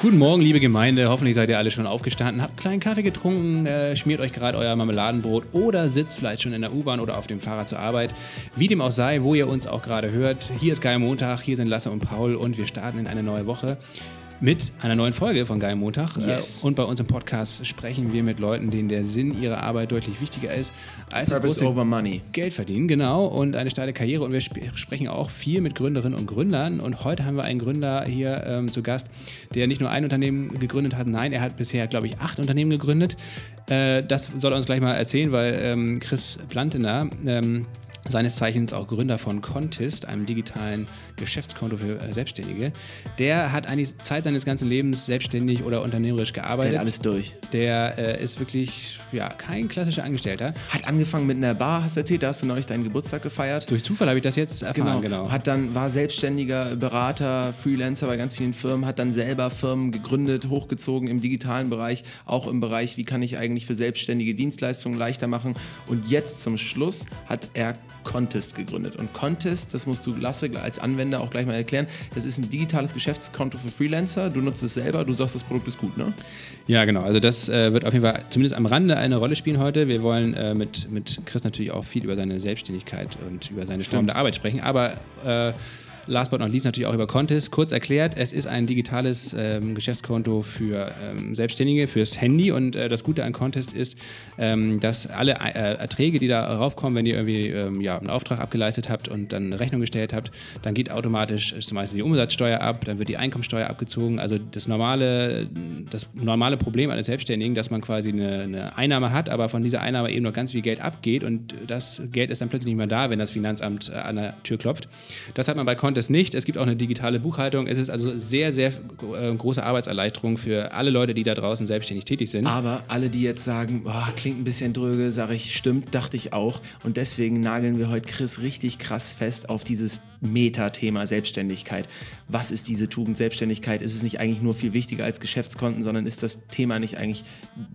Guten Morgen, liebe Gemeinde. Hoffentlich seid ihr alle schon aufgestanden, habt einen kleinen Kaffee getrunken, äh, schmiert euch gerade euer Marmeladenbrot oder sitzt vielleicht schon in der U-Bahn oder auf dem Fahrrad zur Arbeit. Wie dem auch sei, wo ihr uns auch gerade hört. Hier ist Geil Montag, hier sind Lasse und Paul und wir starten in eine neue Woche mit einer neuen Folge von Geil Montag. Yes. Äh, Und bei uns im Podcast sprechen wir mit Leuten, denen der Sinn ihrer Arbeit deutlich wichtiger ist als das Purpose große over money. Geld verdienen, genau, und eine steile Karriere. Und wir sp sprechen auch viel mit Gründerinnen und Gründern. Und heute haben wir einen Gründer hier ähm, zu Gast, der nicht nur ein Unternehmen gegründet hat, nein, er hat bisher, glaube ich, acht Unternehmen gegründet. Äh, das soll er uns gleich mal erzählen, weil ähm, Chris Plantener, ähm, seines Zeichens auch Gründer von Contist, einem digitalen Geschäftskonto für äh, Selbstständige, der hat eigentlich Zeit seines ganzen Lebens selbstständig oder unternehmerisch gearbeitet. Der hat alles durch. Der äh, ist wirklich ja, kein klassischer Angestellter. Hat angefangen mit einer Bar, hast du erzählt, da hast du neulich deinen Geburtstag gefeiert. Durch Zufall habe ich das jetzt erfahren, genau. Hat dann, war selbstständiger Berater, Freelancer bei ganz vielen Firmen, hat dann selber Firmen gegründet, hochgezogen im digitalen Bereich, auch im Bereich, wie kann ich eigentlich für selbstständige Dienstleistungen leichter machen. Und jetzt zum Schluss hat er Contest gegründet. Und Contest, das musst du Lasse als Anwender auch gleich mal erklären, das ist ein digitales Geschäftskonto für Freelancer. Du nutzt es selber, du sagst, das Produkt ist gut, ne? Ja, genau. Also das äh, wird auf jeden Fall zumindest am Rande eine Rolle spielen heute. Wir wollen äh, mit, mit Chris natürlich auch viel über seine Selbstständigkeit und über seine Form der Arbeit sprechen. Aber äh, last but not least natürlich auch über Contest. Kurz erklärt, es ist ein digitales ähm, Geschäftskonto für ähm, Selbstständige, fürs Handy. Und äh, das Gute an Contest ist, ähm, dass alle äh, Erträge, die da raufkommen, wenn ihr irgendwie ähm, ja, einen Auftrag abgeleistet habt und dann eine Rechnung gestellt habt, dann geht automatisch zum Beispiel die Umsatzsteuer ab, dann wird die Einkommensteuer abgezogen. Also das normale, das normale Problem eines Selbstständigen, dass man quasi eine, eine Einnahme hat, aber von dieser Einnahme eben noch ganz viel Geld abgeht und das Geld ist dann plötzlich nicht mehr da, wenn das Finanzamt äh, an der Tür klopft. Das hat man bei Contest nicht. Es gibt auch eine digitale Buchhaltung. Es ist also sehr, sehr äh, große Arbeitserleichterung für alle Leute, die da draußen selbstständig tätig sind. Aber alle, die jetzt sagen, boah, klingt ein bisschen dröge, sage ich, stimmt, dachte ich auch. Und deswegen nageln wir heute Chris richtig krass fest auf dieses Meta-Thema Selbstständigkeit. Was ist diese Tugend Selbstständigkeit? Ist es nicht eigentlich nur viel wichtiger als Geschäftskonten, sondern ist das Thema nicht eigentlich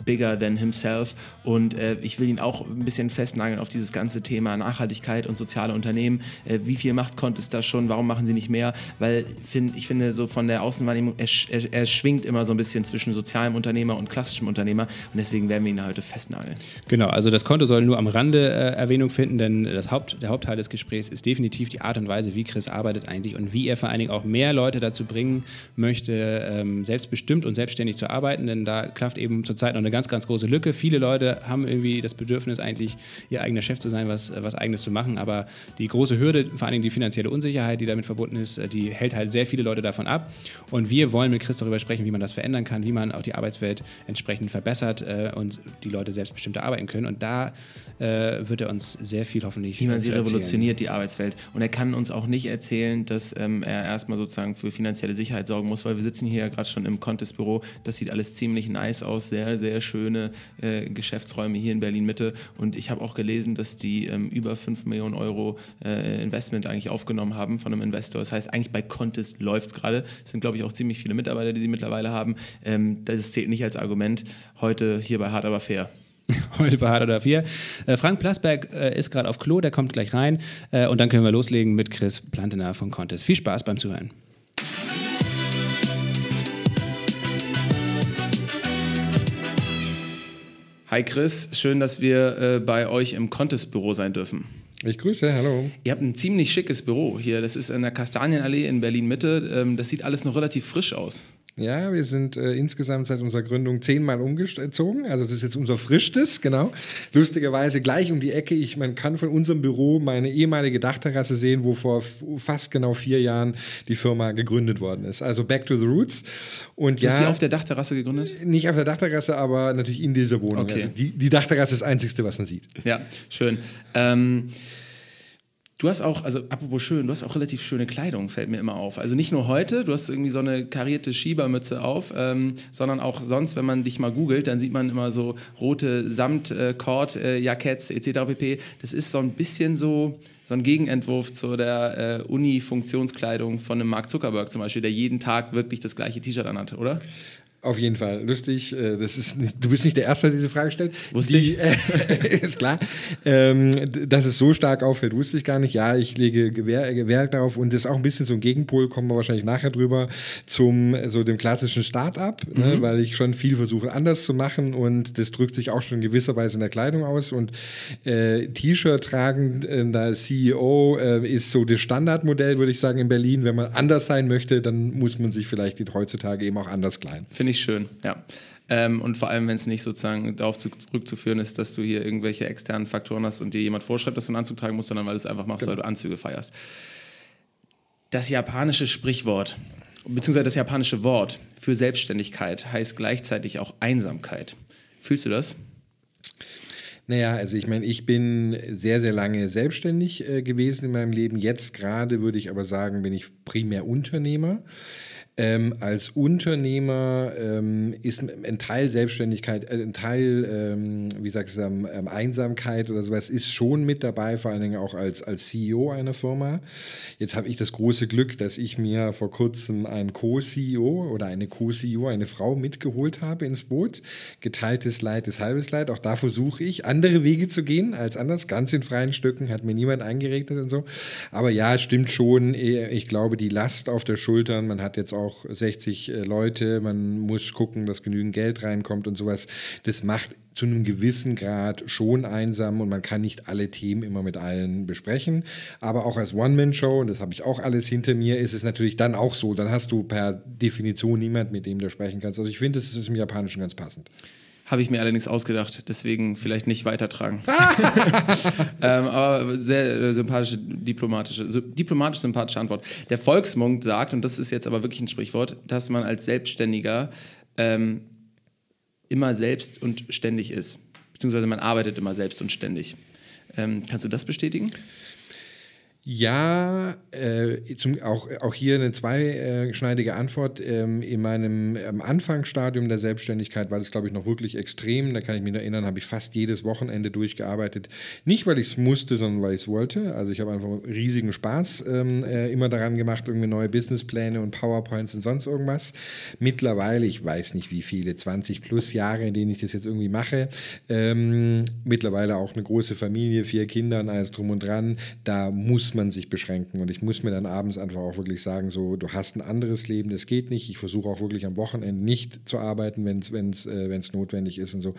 bigger than himself? Und äh, ich will ihn auch ein bisschen festnageln auf dieses ganze Thema Nachhaltigkeit und soziale Unternehmen. Äh, wie viel macht Contest da schon? Warum machen sie nicht mehr? Weil find, ich finde, so von der Außenwahrnehmung, er, er, er schwingt immer so ein bisschen zwischen sozialem Unternehmer und klassischem Unternehmer. Und deswegen werden wir ihn heute festnageln. Genau, also das Konto soll nur am Rande äh, Erwähnung finden, denn das Haupt, der Hauptteil des Gesprächs ist definitiv die Art und Weise, wie Chris arbeitet eigentlich und wie er vor allen Dingen auch mehr Leute dazu bringen möchte, ähm, selbstbestimmt und selbstständig zu arbeiten, denn da klafft eben zurzeit noch eine ganz, ganz große Lücke. Viele Leute haben irgendwie das Bedürfnis, eigentlich ihr eigener Chef zu sein, was, was eigenes zu machen, aber die große Hürde, vor allen Dingen die finanzielle Unsicherheit, die damit verbunden ist, äh, die hält halt sehr viele Leute davon ab. Und wir wollen mit Chris darüber sprechen, wie man das verändern kann, wie man auch die Arbeitswelt entsprechend verbessert äh, und die Leute selbstbestimmter arbeiten können. Und da äh, wird er uns sehr viel hoffentlich wie man sie erzählen. revolutioniert, die Arbeitswelt. Und er kann uns auch nicht erzählen, dass ähm, er erstmal sozusagen für finanzielle Sicherheit sorgen muss, weil wir sitzen hier ja gerade schon im Contest-Büro. Das sieht alles ziemlich nice aus, sehr, sehr schöne äh, Geschäftsräume hier in Berlin-Mitte. Und ich habe auch gelesen, dass die ähm, über 5 Millionen Euro äh, Investment eigentlich aufgenommen haben von einem Investor. Das heißt, eigentlich bei Contest läuft es gerade. Es sind, glaube ich, auch ziemlich viele Mitarbeiter, die sie mittlerweile haben. Ähm, das zählt nicht als Argument. Heute hier bei Hart aber fair. Heute bei Hard oder 4. Äh, Frank Plasberg äh, ist gerade auf Klo, der kommt gleich rein. Äh, und dann können wir loslegen mit Chris Plantener von Contest. Viel Spaß beim Zuhören. Hi Chris, schön, dass wir äh, bei euch im Contest-Büro sein dürfen. Ich grüße, hallo. Ihr habt ein ziemlich schickes Büro hier. Das ist in der Kastanienallee in Berlin-Mitte. Ähm, das sieht alles noch relativ frisch aus. Ja, wir sind äh, insgesamt seit unserer Gründung zehnmal umgezogen. Also das ist jetzt unser frischstes, genau. Lustigerweise gleich um die Ecke. Ich, man kann von unserem Büro meine ehemalige Dachterrasse sehen, wo vor fast genau vier Jahren die Firma gegründet worden ist. Also back to the roots. Und Du ja, hast sie auf der Dachterrasse gegründet? nicht auf der Dachterrasse, aber natürlich in dieser Wohnung. Okay. Also die, die Dachterrasse ist das Einzige, was man sieht. Ja, schön. Ähm, du hast auch, also apropos schön, du hast auch relativ schöne Kleidung, fällt mir immer auf. Also nicht nur heute, du hast irgendwie so eine karierte Schiebermütze auf, ähm, sondern auch sonst, wenn man dich mal googelt, dann sieht man immer so rote Samt-Cord, äh, Jacketts etc. pp. Das ist so ein bisschen so, so ein Gegenentwurf zu der äh, Uni-Funktionskleidung von einem Mark Zuckerberg zum Beispiel, der jeden Tag wirklich das gleiche T-Shirt anhat, oder? Auf jeden Fall. Lustig. Äh, das ist nicht, du bist nicht der Erste, der diese Frage stellt. Wusste Die, ich. Äh, ist klar. Ähm, dass es so stark auffällt, wusste ich gar nicht. Ja, ich lege Gewehr, Gewehr darauf und das ist auch ein bisschen so ein Gegenpol, kommen wir wahrscheinlich nachher drüber, zum so dem klassischen Start-up, ne, weil ich schon viel versuche anders zu machen und das drückt sich auch schon in gewisser Weise in der Kleidung aus und äh, T-Shirt tragen, äh, da CEO äh, ist so das Standardmodell, würde ich sagen, in Berlin. Wenn man anders sein möchte, dann muss man sich vielleicht heutzutage eben auch anders kleiden. Finde ich schön, ja. Ähm, und vor allem, wenn es nicht sozusagen darauf zurückzuführen ist, dass du hier irgendwelche externen Faktoren hast und dir jemand vorschreibt, dass du einen Anzug tragen musst, sondern weil du es einfach machst, weil du Anzüge feierst. Das japanische Sprichwort, beziehungsweise das japanische Wort für Selbstständigkeit heißt gleichzeitig auch Einsamkeit. Fühlst du das? Naja, also ich meine, ich bin sehr, sehr lange selbstständig äh, gewesen in meinem Leben. Jetzt gerade würde ich aber sagen, bin ich primär Unternehmer. Ähm, als Unternehmer ähm, ist ein Teil Selbstständigkeit, äh, ein Teil, ähm, wie sagst du, ähm, Einsamkeit oder sowas ist schon mit dabei, vor allen Dingen auch als, als CEO einer Firma. Jetzt habe ich das große Glück, dass ich mir vor kurzem einen Co-CEO oder eine Co-CEO, eine Frau mitgeholt habe ins Boot. Geteiltes Leid ist halbes Leid. Auch da versuche ich, andere Wege zu gehen als anders, ganz in freien Stücken, hat mir niemand eingeregnet und so. Aber ja, stimmt schon. Ich glaube, die Last auf der Schultern, man hat jetzt auch 60 äh, Leute, man muss gucken, dass genügend Geld reinkommt und sowas. Das macht zu einem gewissen Grad schon einsam und man kann nicht alle Themen immer mit allen besprechen. Aber auch als One-Man-Show, und das habe ich auch alles hinter mir, ist es natürlich dann auch so. Dann hast du per Definition niemand, mit dem du sprechen kannst. Also ich finde, das ist im Japanischen ganz passend. Habe ich mir allerdings ausgedacht, deswegen vielleicht nicht weitertragen. ähm, aber sehr äh, sympathische, diplomatische, diplomatisch sympathische Antwort. Der Volksmund sagt, und das ist jetzt aber wirklich ein Sprichwort, dass man als Selbstständiger ähm, immer selbst und ständig ist. Beziehungsweise man arbeitet immer selbst und ständig. Ähm, kannst du das bestätigen? Ja, äh, zum, auch, auch hier eine zweischneidige Antwort. Ähm, in meinem ähm, Anfangsstadium der Selbstständigkeit war das, glaube ich, noch wirklich extrem. Da kann ich mich erinnern, habe ich fast jedes Wochenende durchgearbeitet. Nicht, weil ich es musste, sondern weil ich es wollte. Also ich habe einfach riesigen Spaß ähm, äh, immer daran gemacht, irgendwie neue Businesspläne und PowerPoints und sonst irgendwas. Mittlerweile, ich weiß nicht wie viele, 20 plus Jahre, in denen ich das jetzt irgendwie mache. Ähm, mittlerweile auch eine große Familie, vier Kinder und alles drum und dran. Da muss man sich beschränken. Und ich muss mir dann abends einfach auch wirklich sagen, so, du hast ein anderes Leben, das geht nicht. Ich versuche auch wirklich am Wochenende nicht zu arbeiten, wenn es äh, notwendig ist und so.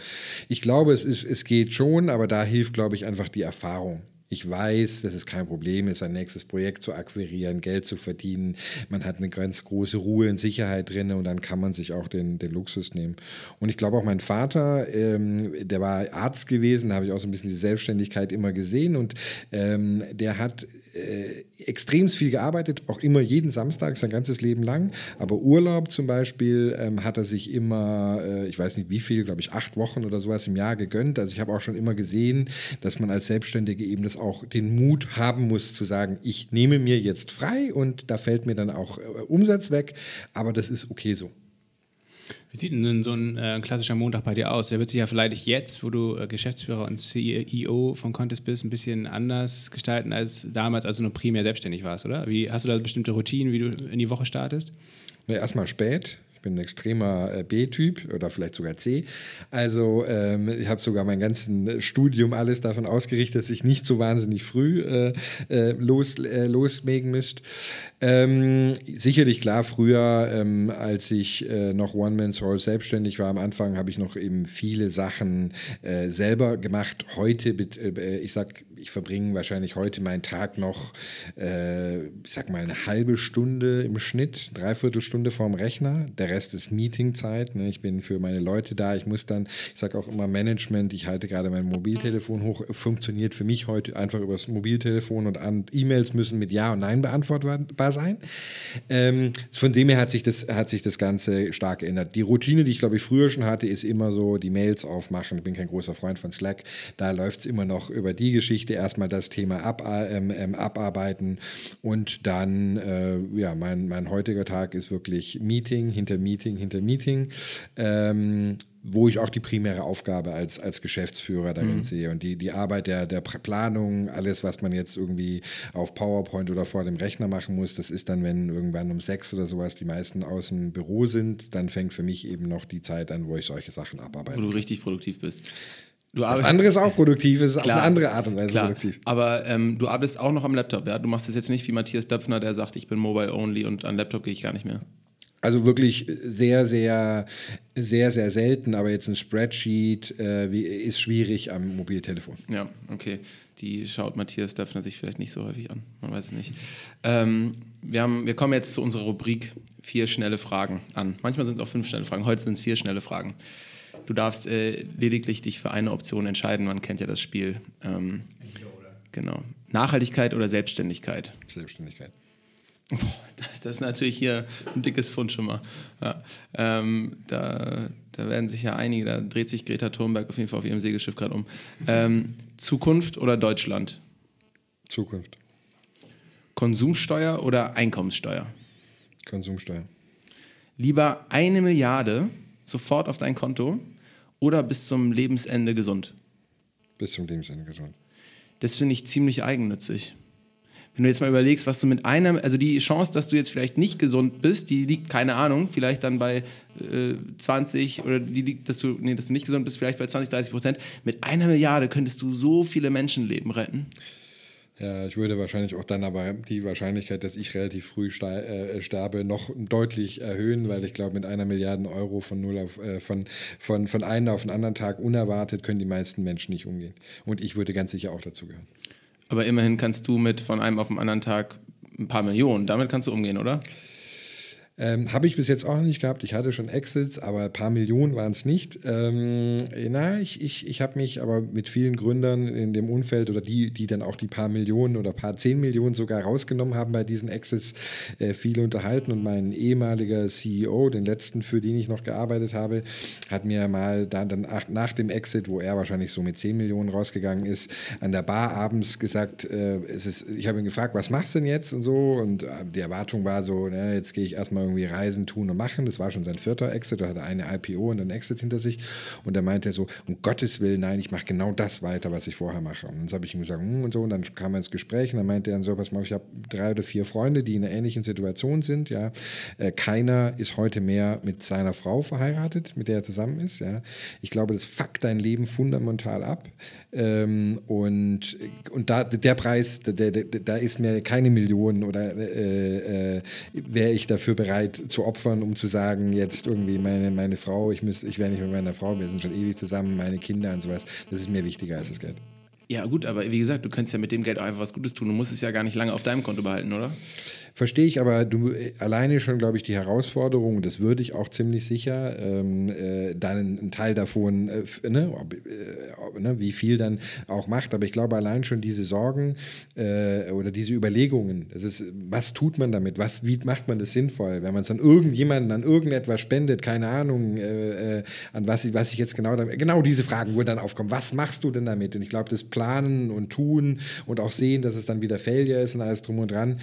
Ich glaube, es, ist, es geht schon, aber da hilft, glaube ich, einfach die Erfahrung. Ich weiß, dass es kein Problem ist, ein nächstes Projekt zu akquirieren, Geld zu verdienen. Man hat eine ganz große Ruhe und Sicherheit drin und dann kann man sich auch den, den Luxus nehmen. Und ich glaube auch mein Vater, ähm, der war Arzt gewesen, da habe ich auch so ein bisschen die Selbstständigkeit immer gesehen und ähm, der hat äh, extrem viel gearbeitet, auch immer jeden Samstag, sein ganzes Leben lang. Aber Urlaub zum Beispiel ähm, hat er sich immer, äh, ich weiß nicht wie viel, glaube ich acht Wochen oder sowas im Jahr gegönnt. Also ich habe auch schon immer gesehen, dass man als Selbstständige eben das auch den Mut haben muss zu sagen, ich nehme mir jetzt frei und da fällt mir dann auch äh, Umsatz weg, aber das ist okay so. Wie sieht denn so ein äh, klassischer Montag bei dir aus? Der wird sich ja vielleicht jetzt, wo du äh, Geschäftsführer und CEO von Contest bist, ein bisschen anders gestalten als damals, als du noch primär selbstständig warst, oder? Wie, hast du da bestimmte Routinen, wie du in die Woche startest? Ja, erstmal spät bin ein extremer äh, B-Typ oder vielleicht sogar C. Also ähm, ich habe sogar mein ganzes Studium alles davon ausgerichtet, dass ich nicht so wahnsinnig früh äh, äh los, äh, loslegen müsste. Ähm, sicherlich klar, früher, ähm, als ich äh, noch One-Man-Soul selbstständig war, am Anfang habe ich noch eben viele Sachen äh, selber gemacht. Heute, ich sag, ich verbringe wahrscheinlich heute meinen Tag noch, äh, ich sag mal, eine halbe Stunde im Schnitt, dreiviertel Stunde vorm Rechner. Der Rest ist Meetingzeit. Ne? Ich bin für meine Leute da. Ich muss dann, ich sage auch immer Management, ich halte gerade mein Mobiltelefon hoch, funktioniert für mich heute einfach übers Mobiltelefon und E-Mails müssen mit Ja und Nein beantwortbar sein. Ähm, von dem her hat sich, das, hat sich das Ganze stark geändert. Die Routine, die ich glaube ich früher schon hatte, ist immer so die Mails aufmachen. Ich bin kein großer Freund von Slack. Da läuft es immer noch über die Geschichte. Erstmal das Thema ab, ähm, ähm, abarbeiten und dann, äh, ja, mein, mein heutiger Tag ist wirklich Meeting hinter Meeting hinter Meeting. Ähm, wo ich auch die primäre Aufgabe als, als Geschäftsführer darin mhm. sehe. Und die, die Arbeit der, der Planung, alles, was man jetzt irgendwie auf PowerPoint oder vor dem Rechner machen muss, das ist dann, wenn irgendwann um sechs oder sowas die meisten aus dem Büro sind, dann fängt für mich eben noch die Zeit an, wo ich solche Sachen abarbeite. Wo du richtig produktiv bist. Du das andere ist auch produktiv, ist klar, auch eine andere Art und Weise klar. produktiv. Aber ähm, du arbeitest auch noch am Laptop, ja? Du machst es jetzt nicht wie Matthias Döpfner, der sagt, ich bin mobile only und an Laptop gehe ich gar nicht mehr. Also wirklich sehr, sehr, sehr, sehr selten, aber jetzt ein Spreadsheet äh, wie, ist schwierig am Mobiltelefon. Ja, okay. Die schaut Matthias Döpfner sich vielleicht nicht so häufig an. Man weiß es nicht. Ähm, wir, haben, wir kommen jetzt zu unserer Rubrik vier schnelle Fragen an. Manchmal sind es auch fünf schnelle Fragen. Heute sind es vier schnelle Fragen. Du darfst äh, lediglich dich für eine Option entscheiden. Man kennt ja das Spiel. Ähm, genau. Nachhaltigkeit oder Selbstständigkeit? Selbstständigkeit. Das ist natürlich hier ein dickes Fund schon mal. Ja, ähm, da, da werden sich ja einige, da dreht sich Greta Thunberg auf jeden Fall auf ihrem Segelschiff gerade um. Ähm, Zukunft oder Deutschland? Zukunft. Konsumsteuer oder Einkommenssteuer? Konsumsteuer. Lieber eine Milliarde sofort auf dein Konto oder bis zum Lebensende gesund? Bis zum Lebensende gesund. Das finde ich ziemlich eigennützig wenn du jetzt mal überlegst, was du mit einem, also die Chance, dass du jetzt vielleicht nicht gesund bist, die liegt, keine Ahnung, vielleicht dann bei äh, 20 oder die liegt, dass du, nee, dass du nicht gesund bist, vielleicht bei 20, 30 Prozent. Mit einer Milliarde könntest du so viele Menschenleben retten. Ja, ich würde wahrscheinlich auch dann aber die Wahrscheinlichkeit, dass ich relativ früh äh, sterbe, noch deutlich erhöhen, weil ich glaube, mit einer Milliarde Euro von null auf äh, von, von, von einem auf den anderen Tag unerwartet können die meisten Menschen nicht umgehen. Und ich würde ganz sicher auch dazu gehören. Aber immerhin kannst du mit von einem auf den anderen Tag ein paar Millionen. Damit kannst du umgehen, oder? Ähm, Habe ich bis jetzt auch nicht gehabt. Ich hatte schon Exits, aber ein paar Millionen waren es nicht. Ähm, na, ich, ich, ich habe mich aber mit vielen Gründern in dem Umfeld oder die, die dann auch die paar Millionen oder paar zehn Millionen sogar rausgenommen haben bei diesen Exits, äh, viel unterhalten. Und mein ehemaliger CEO, den letzten, für den ich noch gearbeitet habe, hat mir mal dann, dann nach dem Exit, wo er wahrscheinlich so mit zehn Millionen rausgegangen ist, an der Bar abends gesagt, äh, es ist, ich habe ihn gefragt, was machst du denn jetzt und so. Und äh, die Erwartung war so, na, jetzt gehe ich erstmal irgendwie reisen, tun und machen. Das war schon sein vierter Exit. Er hatte eine IPO und einen Exit hinter sich. Und da meinte er so, um Gottes Willen, nein, ich mache genau das weiter, was ich vorher mache. Und dann habe ich ihm gesagt, hm, und so. Und dann kam er ins Gespräch und dann meinte er so, pass mal, ich habe drei oder vier Freunde, die in einer ähnlichen Situation sind. Ja. Äh, keiner ist heute mehr mit seiner Frau verheiratet, mit der er zusammen ist. Ja. Ich glaube, das fuckt dein Leben fundamental ab. Ähm, und und da, der Preis, da, der, da ist mir keine Million oder äh, äh, wäre ich dafür bereit, bereit zu opfern, um zu sagen, jetzt irgendwie meine, meine Frau, ich, ich wäre nicht mit meiner Frau, wir sind schon ewig zusammen, meine Kinder und sowas. Das ist mir wichtiger als das Geld. Ja, gut, aber wie gesagt, du könntest ja mit dem Geld auch einfach was Gutes tun. Du musst es ja gar nicht lange auf deinem Konto behalten, oder? Verstehe ich aber du, äh, alleine schon, glaube ich, die Herausforderung, das würde ich auch ziemlich sicher, ähm, äh, dann einen Teil davon, äh, ne, ob, äh, ne, wie viel dann auch macht. Aber ich glaube, allein schon diese Sorgen äh, oder diese Überlegungen, das ist, was tut man damit? Was, wie macht man das sinnvoll? Wenn man es an irgendjemanden, an irgendetwas spendet, keine Ahnung, äh, an was, was ich jetzt genau damit, genau diese Fragen würden dann aufkommen. Was machst du denn damit? Und ich glaube, das Planen und Tun und auch sehen, dass es dann wieder Failure ist und alles drum und dran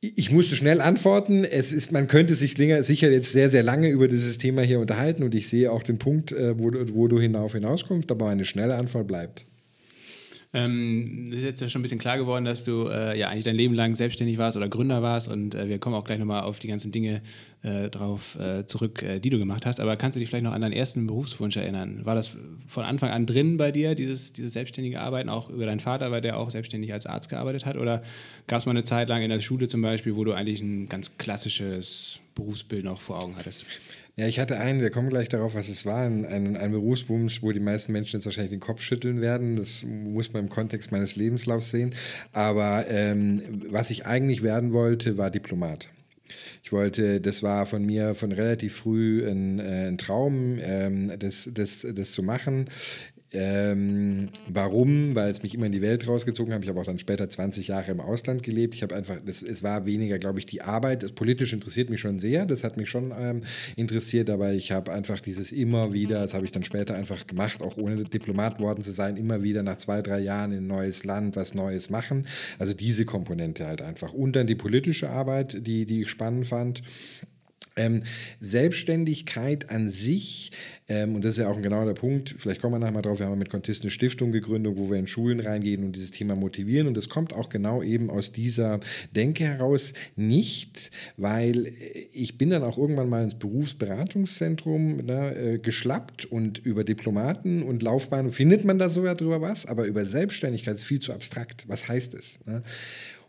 ich musste schnell antworten. Es ist, man könnte sich sicher jetzt sehr, sehr lange über dieses Thema hier unterhalten und ich sehe auch den Punkt, äh, wo, wo du hinauf hinauskommst, aber eine schnelle Antwort bleibt. Ähm, ist jetzt ja schon ein bisschen klar geworden, dass du äh, ja eigentlich dein Leben lang selbstständig warst oder Gründer warst und äh, wir kommen auch gleich nochmal auf die ganzen Dinge äh, drauf äh, zurück, äh, die du gemacht hast. Aber kannst du dich vielleicht noch an deinen ersten Berufswunsch erinnern? War das von Anfang an drin bei dir, dieses, dieses selbstständige Arbeiten, auch über deinen Vater, weil der auch selbstständig als Arzt gearbeitet hat? Oder gab es mal eine Zeit lang in der Schule zum Beispiel, wo du eigentlich ein ganz klassisches Berufsbild noch vor Augen hattest? Ja, ich hatte einen, wir kommen gleich darauf, was es war, ein, ein, Berufswunsch, wo die meisten Menschen jetzt wahrscheinlich den Kopf schütteln werden. Das muss man im Kontext meines Lebenslaufs sehen. Aber ähm, was ich eigentlich werden wollte, war Diplomat. Ich wollte, das war von mir von relativ früh ein, äh, ein Traum, ähm, das, das, das zu machen. Ähm, warum? Weil es mich immer in die Welt rausgezogen hat. Ich habe auch dann später 20 Jahre im Ausland gelebt. Ich habe einfach, das, es war weniger, glaube ich, die Arbeit. Das politisch interessiert mich schon sehr. Das hat mich schon ähm, interessiert, aber ich habe einfach dieses immer wieder, das habe ich dann später einfach gemacht, auch ohne Diplomat worden zu sein, immer wieder nach zwei, drei Jahren in ein neues Land was Neues machen. Also diese Komponente halt einfach. Und dann die politische Arbeit, die, die ich spannend fand. Ähm, Selbstständigkeit an sich, ähm, und das ist ja auch ein genauer Punkt, vielleicht kommen wir nachher mal drauf, wir haben mit Contist eine Stiftung gegründet, wo wir in Schulen reingehen und dieses Thema motivieren. Und das kommt auch genau eben aus dieser Denke heraus. Nicht, weil ich bin dann auch irgendwann mal ins Berufsberatungszentrum ne, äh, geschlappt und über Diplomaten und Laufbahnen findet man da sogar drüber was, aber über Selbstständigkeit ist viel zu abstrakt. Was heißt es? Ne?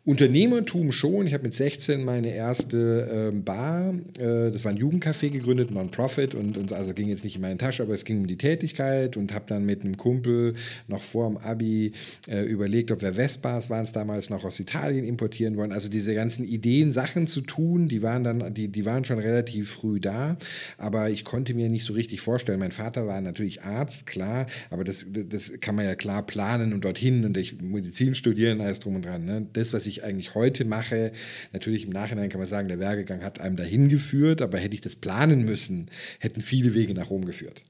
Unternehmertum schon. Ich habe mit 16 meine erste äh, Bar, äh, das war ein Jugendcafé gegründet, Non-Profit und, und also ging jetzt nicht in meine Tasche, aber es ging um die Tätigkeit und habe dann mit einem Kumpel noch vor dem Abi äh, überlegt, ob wir Vespas waren es damals noch aus Italien importieren wollen. Also diese ganzen Ideen, Sachen zu tun, die waren dann, die, die waren schon relativ früh da, aber ich konnte mir nicht so richtig vorstellen. Mein Vater war natürlich Arzt, klar, aber das, das kann man ja klar planen und dorthin und ich Medizin studieren, alles drum und dran. Ne? Das, was ich ich eigentlich heute mache. Natürlich im Nachhinein kann man sagen, der Werdegang hat einem dahin geführt, aber hätte ich das planen müssen, hätten viele Wege nach Rom geführt.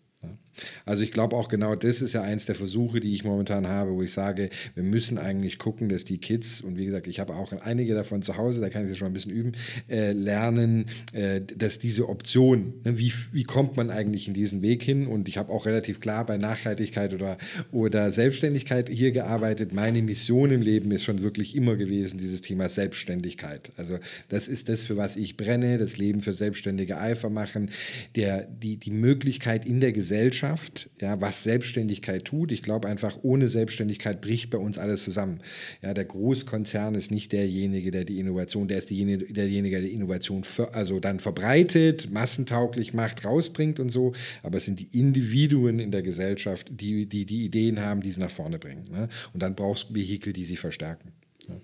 Also ich glaube auch genau das ist ja eins der Versuche, die ich momentan habe, wo ich sage, wir müssen eigentlich gucken, dass die Kids, und wie gesagt, ich habe auch einige davon zu Hause, da kann ich das schon ein bisschen üben, äh, lernen, äh, dass diese Option, ne, wie, wie kommt man eigentlich in diesen Weg hin? Und ich habe auch relativ klar bei Nachhaltigkeit oder, oder Selbstständigkeit hier gearbeitet. Meine Mission im Leben ist schon wirklich immer gewesen, dieses Thema Selbstständigkeit. Also das ist das, für was ich brenne, das Leben für selbstständige Eifer machen, der, die, die Möglichkeit in der Gesellschaft, Gesellschaft, ja, was Selbstständigkeit tut. Ich glaube einfach, ohne Selbstständigkeit bricht bei uns alles zusammen. Ja, der Großkonzern ist nicht derjenige, der die Innovation, der ist derjenige, derjenige der die Innovation für, also dann verbreitet, massentauglich macht, rausbringt und so. Aber es sind die Individuen in der Gesellschaft, die die, die Ideen haben, die sie nach vorne bringen. Ne? Und dann brauchst du Vehikel, die sie verstärken. Ja.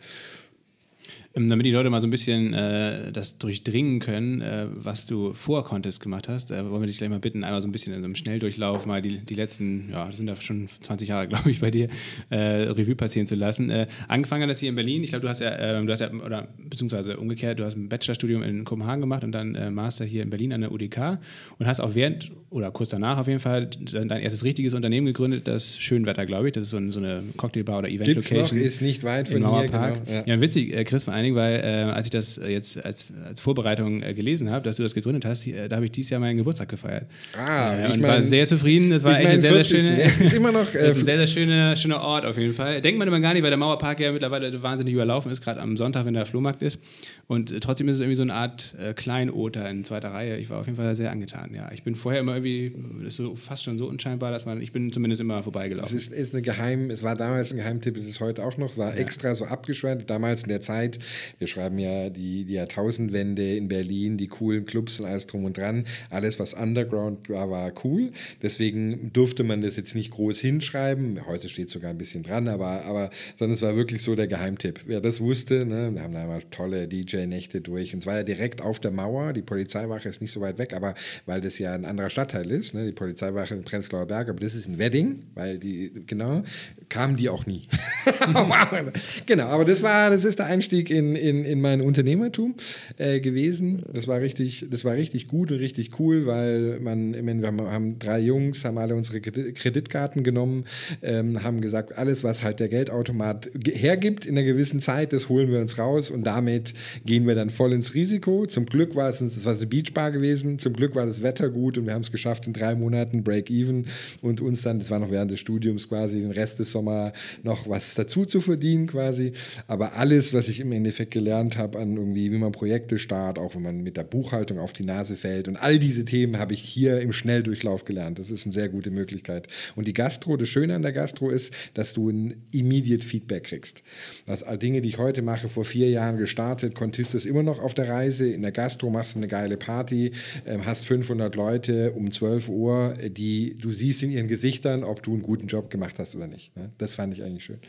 Ähm, damit die Leute mal so ein bisschen äh, das durchdringen können, äh, was du vor Contest gemacht hast, äh, wollen wir dich gleich mal bitten, einmal so ein bisschen in so einem Schnelldurchlauf mal die, die letzten, ja, das sind ja schon 20 Jahre, glaube ich, bei dir, äh, Revue passieren zu lassen. Äh, angefangen hat das hier in Berlin. Ich glaube, du hast ja, ähm, du hast ja, oder beziehungsweise umgekehrt, du hast ein Bachelorstudium in Kopenhagen gemacht und dann äh, Master hier in Berlin an der UDK und hast auch während oder kurz danach auf jeden Fall dein erstes richtiges Unternehmen gegründet, das Schönwetter, glaube ich. Das ist so, ein, so eine Cocktailbar oder Event-Location. ist nicht weit von hier. Genau, ja. ja, witzig, Chris, vor allen Dingen, weil äh, als ich das jetzt als, als Vorbereitung äh, gelesen habe, dass du das gegründet hast, äh, da habe ich dieses Jahr meinen Geburtstag gefeiert. Ah, äh, und mein, war sehr zufrieden. Das war echt ein sehr, sehr schöne, ist immer noch, ist ein sehr, sehr schöner, schöner Ort auf jeden Fall. Denkt man immer gar nicht, weil der Mauerpark ja mittlerweile wahnsinnig überlaufen ist, gerade am Sonntag, wenn der Flohmarkt ist. Und äh, trotzdem ist es irgendwie so eine Art äh, Kleinoter in zweiter Reihe. Ich war auf jeden Fall sehr angetan. Ja, ich bin vorher immer irgendwie, das ist so, fast schon so unscheinbar, dass man, ich bin zumindest immer vorbeigelaufen. Es ist, ist eine Geheim, es war damals ein Geheimtipp, es ist heute auch noch, war ja. extra so abgeschwert. Damals in der Zeit, wir schreiben ja die, die Jahrtausendwende in Berlin, die coolen Clubs und alles drum und dran. Alles, was Underground war, war cool. Deswegen durfte man das jetzt nicht groß hinschreiben. Heute steht sogar ein bisschen dran, aber, aber sondern es war wirklich so der Geheimtipp. Wer das wusste, ne, wir haben da immer tolle DJ-Nächte durch. Und es war ja direkt auf der Mauer. Die Polizeiwache ist nicht so weit weg, aber weil das ja ein anderer Stadtteil ist, ne, die Polizeiwache in Prenzlauer Berg, aber das ist ein Wedding, weil die, genau, kamen die auch nie. genau, aber das war, das ist der Einstieg in, in, in mein Unternehmertum äh, gewesen. Das war richtig, das war richtig gut und richtig cool, weil man, wir haben, haben, drei Jungs, haben alle unsere Kreditkarten genommen, ähm, haben gesagt, alles, was halt der Geldautomat hergibt in einer gewissen Zeit, das holen wir uns raus und damit gehen wir dann voll ins Risiko. Zum Glück war es, das war eine Beachbar gewesen, zum Glück war das Wetter gut und wir haben es geschafft in drei Monaten Break-Even und uns dann, das war noch während des Studiums quasi, den Rest des Sommers noch was dazu zu verdienen quasi. Aber alles, was ich im Endeffekt gelernt habe an irgendwie, wie man Projekte startet, auch wenn man mit der Buchhaltung auf die Nase fällt und all diese Themen habe ich hier im Schnelldurchlauf gelernt. Das ist eine sehr gute Möglichkeit. Und die Gastro, das Schöne an der Gastro ist, dass du ein immediate Feedback kriegst. Das Dinge, die ich heute mache, vor vier Jahren gestartet, Contist ist immer noch auf der Reise. In der Gastro machst du eine geile Party, ähm, hast 500 Leute um 12 Uhr, die du siehst in ihren Gesichtern, ob du einen guten Job gemacht hast oder nicht. Ne? Das fand ich eigentlich schön.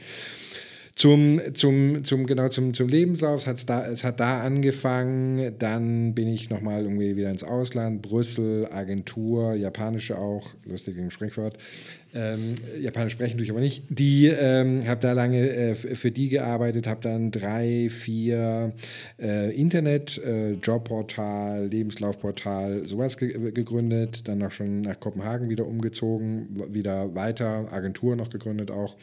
Zum, zum, zum, genau, zum, zum Lebenslauf, es, da, es hat da angefangen, dann bin ich nochmal irgendwie wieder ins Ausland, Brüssel, Agentur, japanische auch, lustig im Sprichwort, ähm, Japanisch sprechen tue ich aber nicht. Die ähm, habe da lange äh, für die gearbeitet, habe dann drei, vier äh, Internet, äh, Jobportal, Lebenslaufportal, sowas ge gegründet. Dann auch schon nach Kopenhagen wieder umgezogen, wieder weiter, Agentur noch gegründet auch.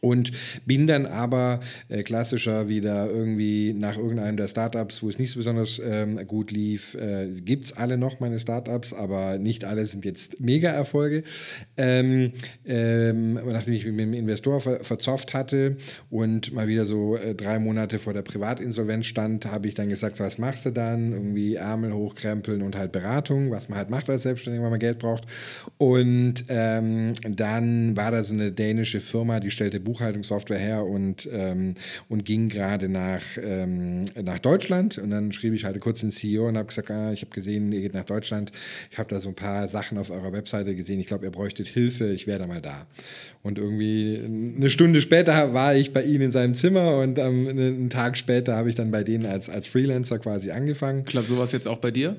Und bin dann aber äh, klassischer wieder irgendwie nach irgendeinem der Startups, wo es nicht so besonders ähm, gut lief, äh, gibt es alle noch meine Startups, aber nicht alle sind jetzt Mega-Erfolge. Ähm, ähm, nachdem ich mit dem Investor ver verzofft hatte und mal wieder so äh, drei Monate vor der Privatinsolvenz stand, habe ich dann gesagt, was machst du dann? Irgendwie Ärmel hochkrempeln und halt Beratung, was man halt macht als Selbstständiger, wenn man Geld braucht. Und ähm, dann war da so eine dänische Firma, die stellte Buchhaltungssoftware her und, ähm, und ging gerade nach, ähm, nach Deutschland. Und dann schrieb ich halt kurz den CEO und habe gesagt, ah, ich habe gesehen, ihr geht nach Deutschland. Ich habe da so ein paar Sachen auf eurer Webseite gesehen. Ich glaube, ihr bräuchtet Hilfe. Ich wäre da mal da. Und irgendwie eine Stunde später war ich bei ihnen in seinem Zimmer und ähm, einen Tag später habe ich dann bei denen als, als Freelancer quasi angefangen. Klappt sowas jetzt auch bei dir?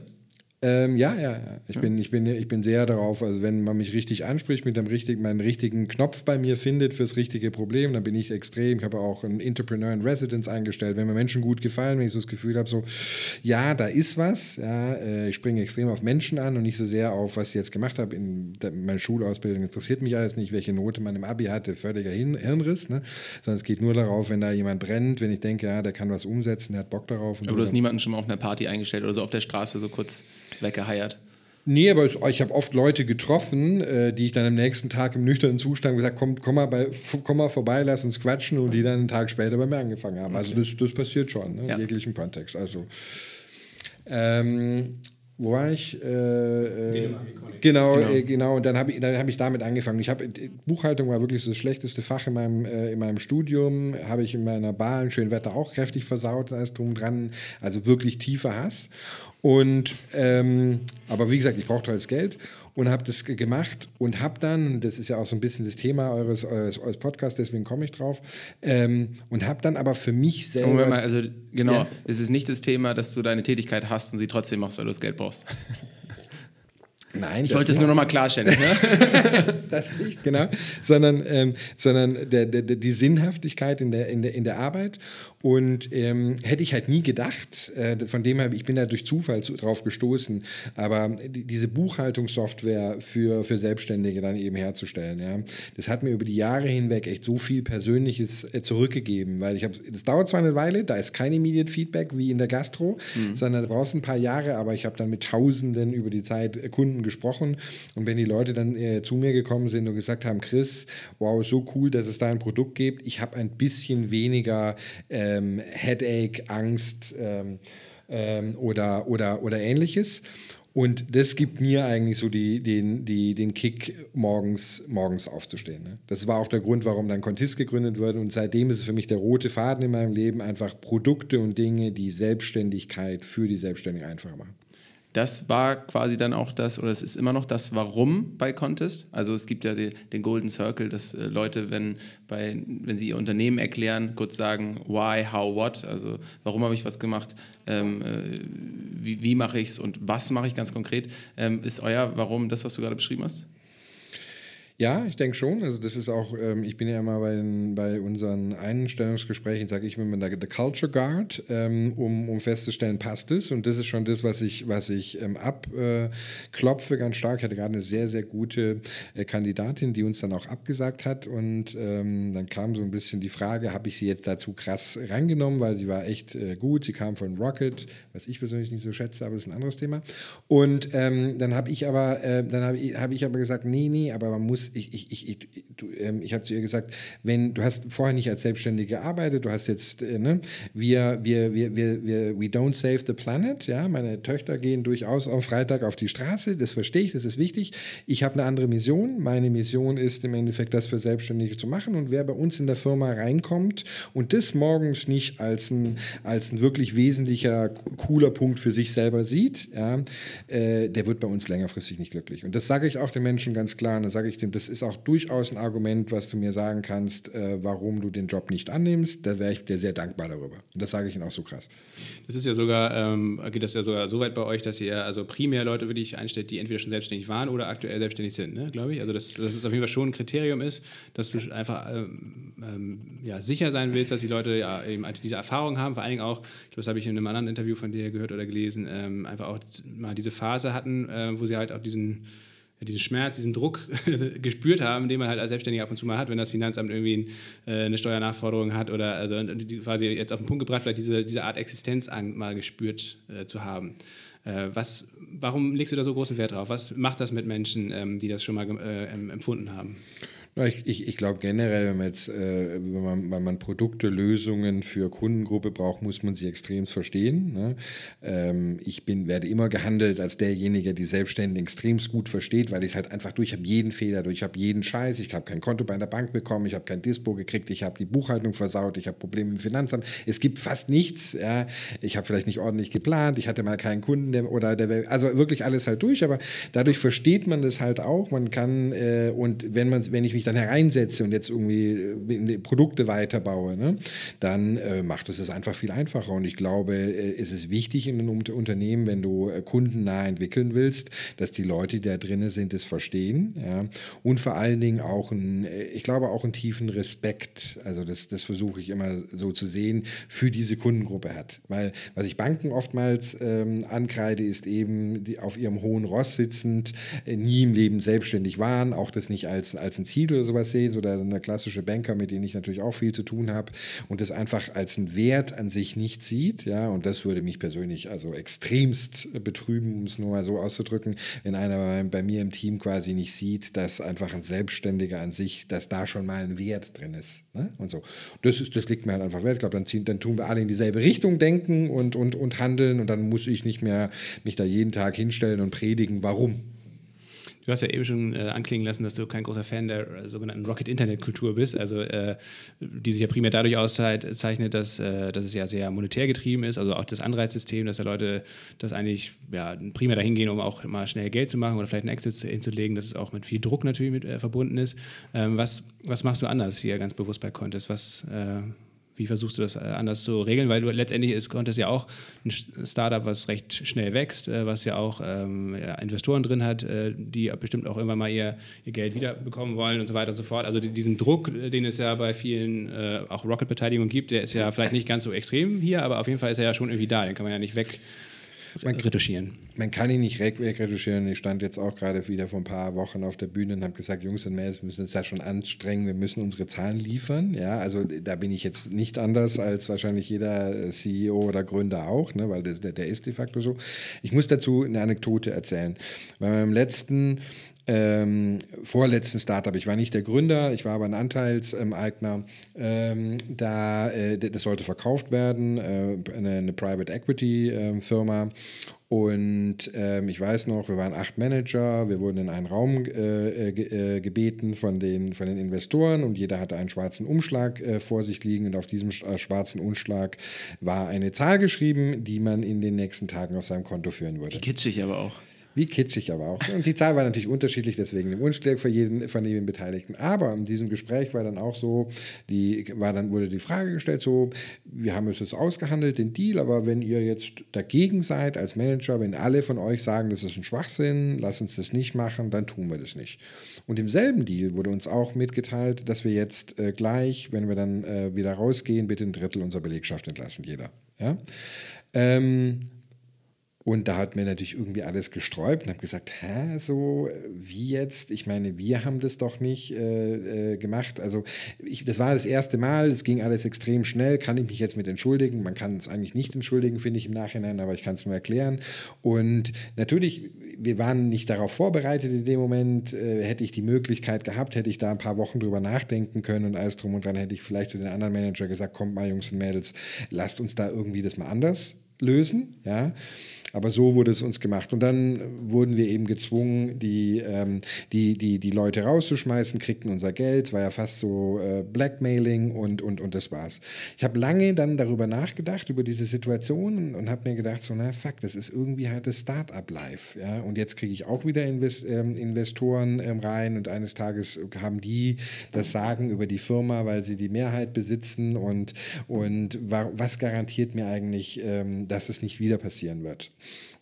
Ähm, ja, ja, ja. Ich, ja. Bin, ich, bin, ich bin sehr darauf, also wenn man mich richtig anspricht, mit dem richtigen, meinen richtigen Knopf bei mir findet fürs richtige Problem, dann bin ich extrem. Ich habe auch einen Entrepreneur in Residence eingestellt. Wenn mir Menschen gut gefallen, wenn ich so das Gefühl habe, so, ja, da ist was, ja, äh, ich springe extrem auf Menschen an und nicht so sehr auf, was ich jetzt gemacht habe. In der, meine Schulausbildung interessiert mich alles nicht, welche Note man im Abi hatte, völliger Hin Hirnriss, ne? sondern es geht nur darauf, wenn da jemand brennt, wenn ich denke, ja, der kann was umsetzen, der hat Bock darauf. Aber du hast niemanden schon mal auf einer Party eingestellt oder so auf der Straße so kurz weggeheiert? Nee, aber ich habe oft Leute getroffen, äh, die ich dann am nächsten Tag im nüchternen Zustand gesagt komm, komm, mal bei, komm mal vorbei, lass uns quatschen und die dann einen Tag später bei mir angefangen haben. Also okay. Also das, das passiert schon, ne, ja. in jeglichem Kontext. Also ähm, wo war ich? Äh, äh, genau, genau. Äh, genau. Und dann habe ich, hab ich damit angefangen. Ich habe Buchhaltung war wirklich so das schlechteste Fach in meinem, äh, in meinem Studium. Habe ich in meiner Bar in Schönwetter auch kräftig versaut, alles drum dran. Also wirklich tiefer Hass. Und ähm, aber wie gesagt, ich brauchte halt das Geld und habe das gemacht und habe dann, das ist ja auch so ein bisschen das Thema eures, eures, eures Podcasts, deswegen komme ich drauf, ähm, und habe dann aber für mich selber. Moment mal, also genau, ja. es ist nicht das Thema, dass du deine Tätigkeit hast und sie trotzdem machst, weil du das Geld brauchst. Nein, ich wollte es nur noch mal klarstellen. Ne? das nicht, genau. Sondern, ähm, sondern der, der, die Sinnhaftigkeit in der, in der, in der Arbeit und ähm, hätte ich halt nie gedacht, äh, von dem her, ich bin da durch Zufall zu, drauf gestoßen, aber diese Buchhaltungssoftware für, für Selbstständige dann eben herzustellen, ja, das hat mir über die Jahre hinweg echt so viel Persönliches äh, zurückgegeben, weil ich habe, das dauert zwar eine Weile, da ist kein Immediate Feedback wie in der Gastro, mhm. sondern da brauchst ein paar Jahre, aber ich habe dann mit Tausenden über die Zeit äh, Kunden gesprochen und wenn die Leute dann äh, zu mir gekommen sind und gesagt haben, Chris, wow, so cool, dass es da ein Produkt gibt, ich habe ein bisschen weniger äh, ähm, Headache, Angst ähm, ähm, oder, oder, oder ähnliches. Und das gibt mir eigentlich so die, den, die, den Kick, morgens, morgens aufzustehen. Ne? Das war auch der Grund, warum dann Contis gegründet wurde. Und seitdem ist es für mich der rote Faden in meinem Leben, einfach Produkte und Dinge, die Selbstständigkeit für die Selbstständigen einfacher machen das war quasi dann auch das, oder es ist immer noch das Warum bei Contest. Also es gibt ja den, den Golden Circle, dass äh, Leute, wenn, bei, wenn sie ihr Unternehmen erklären, kurz sagen, why, how, what, also warum habe ich was gemacht, ähm, äh, wie, wie mache ich es und was mache ich ganz konkret. Ähm, ist euer Warum das, was du gerade beschrieben hast? Ja, ich denke schon. Also das ist auch, ähm, ich bin ja immer bei, den, bei unseren Einstellungsgesprächen, sage ich immer, der Culture Guard, ähm, um, um festzustellen, passt es. Und das ist schon das, was ich, was ich ähm, abklopfe ganz stark. Ich hatte gerade eine sehr, sehr gute äh, Kandidatin, die uns dann auch abgesagt hat. Und ähm, dann kam so ein bisschen die Frage, habe ich sie jetzt dazu krass reingenommen, weil sie war echt äh, gut. Sie kam von Rocket, was ich persönlich nicht so schätze, aber das ist ein anderes Thema. Und ähm, dann habe ich aber, äh, dann habe ich, hab ich aber gesagt, nee, nee, aber man muss ich, ich, ich, ich, ähm, ich habe zu ihr gesagt, wenn du hast vorher nicht als Selbstständige gearbeitet, du hast jetzt, äh, ne, wir, wir, wir, wir, wir, we don't save the planet, ja, meine Töchter gehen durchaus am Freitag auf die Straße, das verstehe ich, das ist wichtig. Ich habe eine andere Mission. Meine Mission ist im Endeffekt, das für Selbstständige zu machen und wer bei uns in der Firma reinkommt und das morgens nicht als ein, als ein wirklich wesentlicher, cooler Punkt für sich selber sieht, ja, äh, der wird bei uns längerfristig nicht glücklich. Und das sage ich auch den Menschen ganz klar, und da sage ich dem, das ist auch durchaus ein Argument, was du mir sagen kannst, äh, warum du den Job nicht annimmst. Da wäre ich dir sehr dankbar darüber. Und das sage ich Ihnen auch so krass. Das ist ja sogar, ähm, geht das ja sogar so weit bei euch, dass ihr also primär Leute wirklich einstellt, die entweder schon selbstständig waren oder aktuell selbstständig sind, ne, glaube ich. Also dass, dass es auf jeden Fall schon ein Kriterium ist, dass du einfach ähm, ähm, ja, sicher sein willst, dass die Leute ja eben diese Erfahrung haben, vor allen Dingen auch, ich glaube, das habe ich in einem anderen Interview von dir gehört oder gelesen, ähm, einfach auch mal diese Phase hatten, äh, wo sie halt auch diesen diesen Schmerz, diesen Druck gespürt haben, den man halt als Selbstständiger ab und zu mal hat, wenn das Finanzamt irgendwie äh, eine Steuernachforderung hat oder also quasi jetzt auf den Punkt gebracht, vielleicht diese, diese Art Existenzangst mal gespürt äh, zu haben. Äh, was, warum legst du da so großen Wert drauf? Was macht das mit Menschen, ähm, die das schon mal äh, empfunden haben? Ich, ich, ich glaube generell, wenn man jetzt, äh, wenn, man, wenn man Produkte, Lösungen für Kundengruppe braucht, muss man sie extrem verstehen. Ne? Ähm, ich bin, werde immer gehandelt als derjenige, der Selbstständigen extremst gut versteht, weil ich es halt einfach durch, ich habe jeden Fehler durch, habe jeden Scheiß, ich habe kein Konto bei einer Bank bekommen, ich habe kein Dispo gekriegt, ich habe die Buchhaltung versaut, ich habe Probleme im Finanzamt. Es gibt fast nichts. Ja? Ich habe vielleicht nicht ordentlich geplant, ich hatte mal keinen Kunden der, oder der, also wirklich alles halt durch, aber dadurch versteht man das halt auch. Man kann, äh, und wenn man, wenn ich mich dann hereinsetze und jetzt irgendwie äh, Produkte weiterbaue, ne, dann äh, macht es es einfach viel einfacher. Und ich glaube, äh, es ist wichtig in einem Unternehmen, wenn du äh, kundennah entwickeln willst, dass die Leute, die da drin sind, es verstehen. Ja? Und vor allen Dingen auch, ein, äh, ich glaube, auch einen tiefen Respekt, also das, das versuche ich immer so zu sehen, für diese Kundengruppe hat. Weil was ich Banken oftmals ähm, ankreide, ist eben die auf ihrem hohen Ross sitzend, äh, nie im Leben selbstständig waren, auch das nicht als, als ein Ziel oder sowas sehen, oder eine klassische Banker, mit denen ich natürlich auch viel zu tun habe und das einfach als einen Wert an sich nicht sieht, ja, und das würde mich persönlich also extremst betrüben, um es nur mal so auszudrücken, wenn einer bei, mir im Team quasi nicht sieht, dass einfach ein Selbstständiger an sich, dass da schon mal ein Wert drin ist, ne? und so. Das, ist, das liegt mir halt einfach wert. Ich glaube, dann, dann tun wir alle in dieselbe Richtung denken und, und, und handeln und dann muss ich nicht mehr mich da jeden Tag hinstellen und predigen, warum. Du hast ja eben schon äh, anklingen lassen, dass du kein großer Fan der äh, sogenannten Rocket-Internet-Kultur bist, also äh, die sich ja primär dadurch auszeichnet, dass, äh, dass es ja sehr monetär getrieben ist, also auch das Anreizsystem, dass ja Leute das eigentlich ja, primär dahin gehen, um auch mal schnell Geld zu machen oder vielleicht einen Exit hinzulegen, dass es auch mit viel Druck natürlich mit, äh, verbunden ist. Ähm, was, was machst du anders hier ganz bewusst bei Contest? Was äh, wie versuchst du das äh, anders zu regeln? Weil du letztendlich ist Contest ja auch ein Startup, was recht schnell wächst, äh, was ja auch ähm, ja, Investoren drin hat, äh, die bestimmt auch irgendwann mal ihr, ihr Geld wiederbekommen wollen und so weiter und so fort. Also diesen Druck, den es ja bei vielen äh, auch Rocket-Beteiligungen gibt, der ist ja vielleicht nicht ganz so extrem hier, aber auf jeden Fall ist er ja schon irgendwie da. Den kann man ja nicht weg man, retuschieren. Man kann ihn nicht wegretuschieren. Ich stand jetzt auch gerade wieder vor ein paar Wochen auf der Bühne und habe gesagt, Jungs und Mädels müssen uns da schon anstrengen, wir müssen unsere Zahlen liefern. Ja, also da bin ich jetzt nicht anders als wahrscheinlich jeder CEO oder Gründer auch, ne, weil der, der ist de facto so. Ich muss dazu eine Anekdote erzählen. Bei meinem letzten ähm, vorletzten Startup. Ich war nicht der Gründer, ich war aber ein Anteilseigner. Ähm, da, äh, das sollte verkauft werden, äh, eine, eine, Private Equity äh, Firma. Und ähm, ich weiß noch, wir waren acht Manager, wir wurden in einen Raum äh, ge äh, gebeten von den, von den Investoren und jeder hatte einen schwarzen Umschlag äh, vor sich liegen und auf diesem äh, schwarzen Umschlag war eine Zahl geschrieben, die man in den nächsten Tagen auf seinem Konto führen würde. Wie kitschig aber auch. Wie kitschig aber auch. Und die Zahl war natürlich unterschiedlich, deswegen im Wunschklick für jeden von den Beteiligten. Aber in diesem Gespräch war dann auch so, die, war dann, wurde die Frage gestellt, so, wir haben es jetzt ausgehandelt, den Deal, aber wenn ihr jetzt dagegen seid als Manager, wenn alle von euch sagen, das ist ein Schwachsinn, lass uns das nicht machen, dann tun wir das nicht. Und im selben Deal wurde uns auch mitgeteilt, dass wir jetzt äh, gleich, wenn wir dann äh, wieder rausgehen, bitte ein Drittel unserer Belegschaft entlassen, jeder. Ja? Ähm, und da hat mir natürlich irgendwie alles gesträubt und habe gesagt, hä, so wie jetzt? Ich meine, wir haben das doch nicht äh, äh, gemacht. Also ich, das war das erste Mal, es ging alles extrem schnell. Kann ich mich jetzt mit entschuldigen? Man kann es eigentlich nicht entschuldigen, finde ich im Nachhinein, aber ich kann es nur erklären. Und natürlich, wir waren nicht darauf vorbereitet in dem Moment. Äh, hätte ich die Möglichkeit gehabt, hätte ich da ein paar Wochen drüber nachdenken können und alles drum und dran, hätte ich vielleicht zu den anderen Manager gesagt, kommt mal Jungs und Mädels, lasst uns da irgendwie das mal anders lösen. Ja. Aber so wurde es uns gemacht. Und dann wurden wir eben gezwungen, die, ähm, die, die, die Leute rauszuschmeißen, kriegten unser Geld. War ja fast so äh, Blackmailing und, und, und das war's. Ich habe lange dann darüber nachgedacht, über diese Situation und, und habe mir gedacht, so, na fuck, das ist irgendwie halt das Start-up-Life. Ja? Und jetzt kriege ich auch wieder Invest, ähm, Investoren ähm, rein und eines Tages haben die das Sagen über die Firma, weil sie die Mehrheit besitzen und, und was garantiert mir eigentlich, ähm, dass es nicht wieder passieren wird.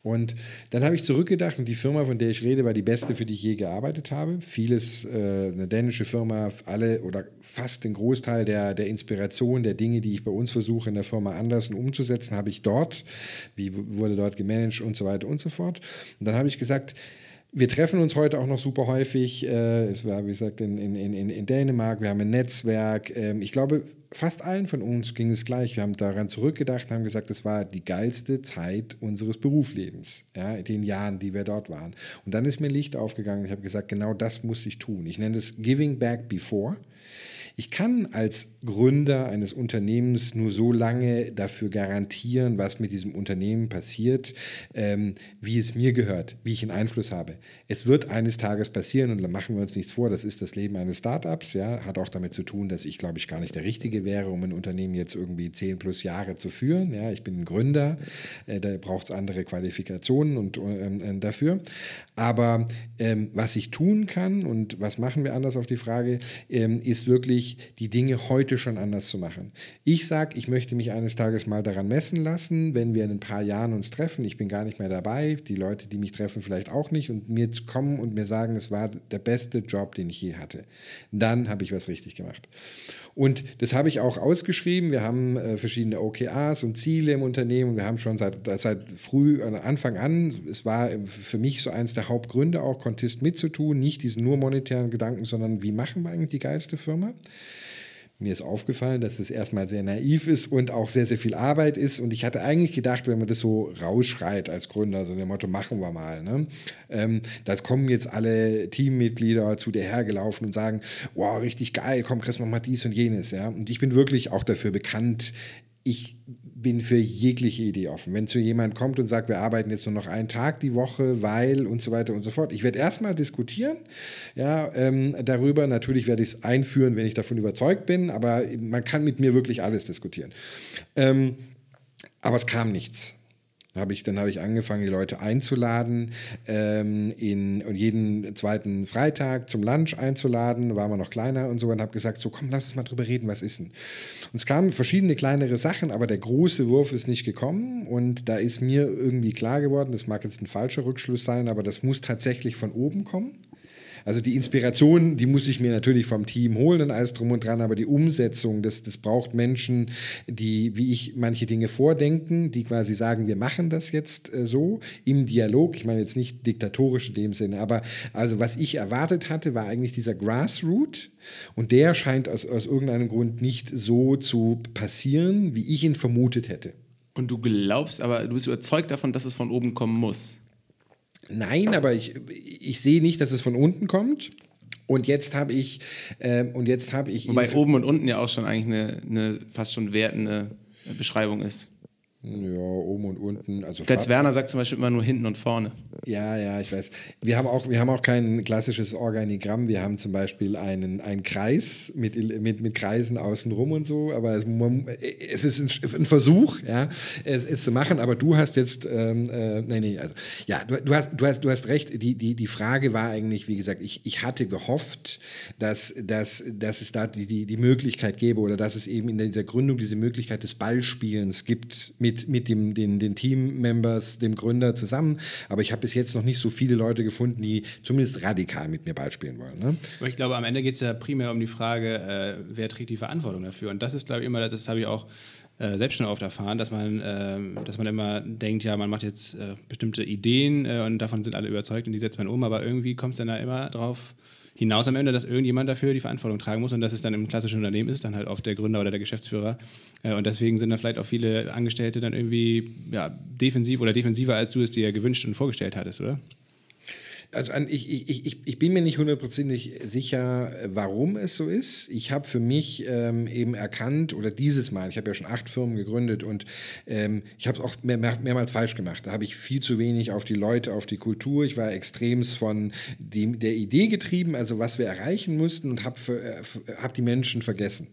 Und dann habe ich zurückgedacht und die Firma, von der ich rede, war die beste, für die ich je gearbeitet habe. Vieles, äh, eine dänische Firma, alle oder fast den Großteil der, der Inspiration, der Dinge, die ich bei uns versuche in der Firma anders umzusetzen, habe ich dort. Wie wurde dort gemanagt und so weiter und so fort. Und dann habe ich gesagt, wir treffen uns heute auch noch super häufig. Äh, es war, wie gesagt, in, in, in, in Dänemark. Wir haben ein Netzwerk. Ähm, ich glaube, fast allen von uns ging es gleich. Wir haben daran zurückgedacht, haben gesagt, das war die geilste Zeit unseres Berufslebens, ja, in den Jahren, die wir dort waren. Und dann ist mir Licht aufgegangen. Ich habe gesagt, genau das muss ich tun. Ich nenne es Giving Back Before. Ich kann als Gründer eines Unternehmens nur so lange dafür garantieren, was mit diesem Unternehmen passiert, ähm, wie es mir gehört, wie ich einen Einfluss habe. Es wird eines Tages passieren und da machen wir uns nichts vor, das ist das Leben eines Startups, ja, hat auch damit zu tun, dass ich, glaube ich, gar nicht der Richtige wäre, um ein Unternehmen jetzt irgendwie zehn plus Jahre zu führen. Ja, ich bin ein Gründer, äh, da braucht es andere Qualifikationen und, ähm, äh, dafür. Aber ähm, was ich tun kann und was machen wir anders auf die Frage, ähm, ist wirklich wichtig, die Dinge heute schon anders zu machen. Ich sage, ich möchte mich eines Tages mal daran messen lassen, wenn wir in ein paar Jahren uns treffen. Ich bin gar nicht mehr dabei, die Leute, die mich treffen, vielleicht auch nicht und mir kommen und mir sagen, es war der beste Job, den ich je hatte. Dann habe ich was richtig gemacht. Und das habe ich auch ausgeschrieben. Wir haben äh, verschiedene OKRs und Ziele im Unternehmen. Wir haben schon seit, seit früh, äh, Anfang an, es war für mich so eins der Hauptgründe, auch Contist mitzutun. Nicht diesen nur monetären Gedanken, sondern wie machen wir eigentlich die geilste Firma? Mir ist aufgefallen, dass es erstmal sehr naiv ist und auch sehr, sehr viel Arbeit ist. Und ich hatte eigentlich gedacht, wenn man das so rausschreit als Gründer, so dem Motto, machen wir mal, ne? ähm, da kommen jetzt alle Teammitglieder zu dir hergelaufen und sagen, wow, richtig geil, komm, Chris, mach mal dies und jenes. Ja? Und ich bin wirklich auch dafür bekannt, ich bin für jegliche Idee offen. Wenn zu jemand kommt und sagt, wir arbeiten jetzt nur noch einen Tag die Woche, weil und so weiter und so fort. Ich werde erstmal diskutieren ja, ähm, darüber. Natürlich werde ich es einführen, wenn ich davon überzeugt bin, aber man kann mit mir wirklich alles diskutieren. Ähm, aber es kam nichts. Hab ich, dann habe ich angefangen, die Leute einzuladen, ähm, in, und jeden zweiten Freitag zum Lunch einzuladen, waren wir noch kleiner und so, und habe gesagt, so komm, lass uns mal drüber reden, was ist denn? Und es kamen verschiedene kleinere Sachen, aber der große Wurf ist nicht gekommen und da ist mir irgendwie klar geworden, das mag jetzt ein falscher Rückschluss sein, aber das muss tatsächlich von oben kommen. Also die Inspiration, die muss ich mir natürlich vom Team holen und alles drum und dran, aber die Umsetzung, das, das braucht Menschen, die, wie ich, manche Dinge vordenken, die quasi sagen, wir machen das jetzt äh, so im Dialog. Ich meine jetzt nicht diktatorisch in dem Sinne, aber also was ich erwartet hatte, war eigentlich dieser Grassroot. Und der scheint aus, aus irgendeinem Grund nicht so zu passieren, wie ich ihn vermutet hätte. Und du glaubst, aber du bist überzeugt davon, dass es von oben kommen muss. Nein, aber ich, ich sehe nicht, dass es von unten kommt. Und jetzt habe ich, äh, und jetzt habe ich. Wobei oben und unten ja auch schon eigentlich eine, eine fast schon wertende Beschreibung ist. Ja, oben und unten. Also Götz Werner sagt zum Beispiel immer nur hinten und vorne. Ja, ja, ich weiß. Wir haben auch, wir haben auch kein klassisches Organigramm. Wir haben zum Beispiel einen, einen Kreis mit, mit, mit Kreisen außenrum und so. Aber es, es ist ein, ein, Versuch, ja, es, es zu machen. Aber du hast jetzt, ähm, äh, nee, nee, also, ja, du, du, hast, du, hast, du hast recht. Die, die, die Frage war eigentlich, wie gesagt, ich, ich hatte gehofft, dass, dass, dass es da die, die, die Möglichkeit gäbe oder dass es eben in dieser Gründung diese Möglichkeit des Ballspielens gibt mit mit, mit dem, den, den Team-Members, dem Gründer zusammen. Aber ich habe bis jetzt noch nicht so viele Leute gefunden, die zumindest radikal mit mir Ball spielen wollen. Ne? Aber ich glaube, am Ende geht es ja primär um die Frage, äh, wer trägt die Verantwortung dafür. Und das ist, glaube ich, immer, das habe ich auch äh, selbst schon oft erfahren, dass man, äh, dass man immer denkt, ja, man macht jetzt äh, bestimmte Ideen äh, und davon sind alle überzeugt und die setzt man um, aber irgendwie kommt es dann da immer drauf hinaus am Ende, dass irgendjemand dafür die Verantwortung tragen muss und dass es dann im klassischen Unternehmen ist, dann halt oft der Gründer oder der Geschäftsführer. Äh, und deswegen sind da vielleicht auch viele Angestellte dann irgendwie ja, defensiv oder defensiver, als du es dir gewünscht und vorgestellt hattest, oder? Also ich, ich, ich, ich bin mir nicht hundertprozentig sicher, warum es so ist. Ich habe für mich ähm, eben erkannt, oder dieses Mal, ich habe ja schon acht Firmen gegründet und ähm, ich habe es auch mehr, mehr, mehrmals falsch gemacht. Da habe ich viel zu wenig auf die Leute, auf die Kultur. Ich war extremst von dem, der Idee getrieben, also was wir erreichen mussten und habe äh, hab die Menschen vergessen.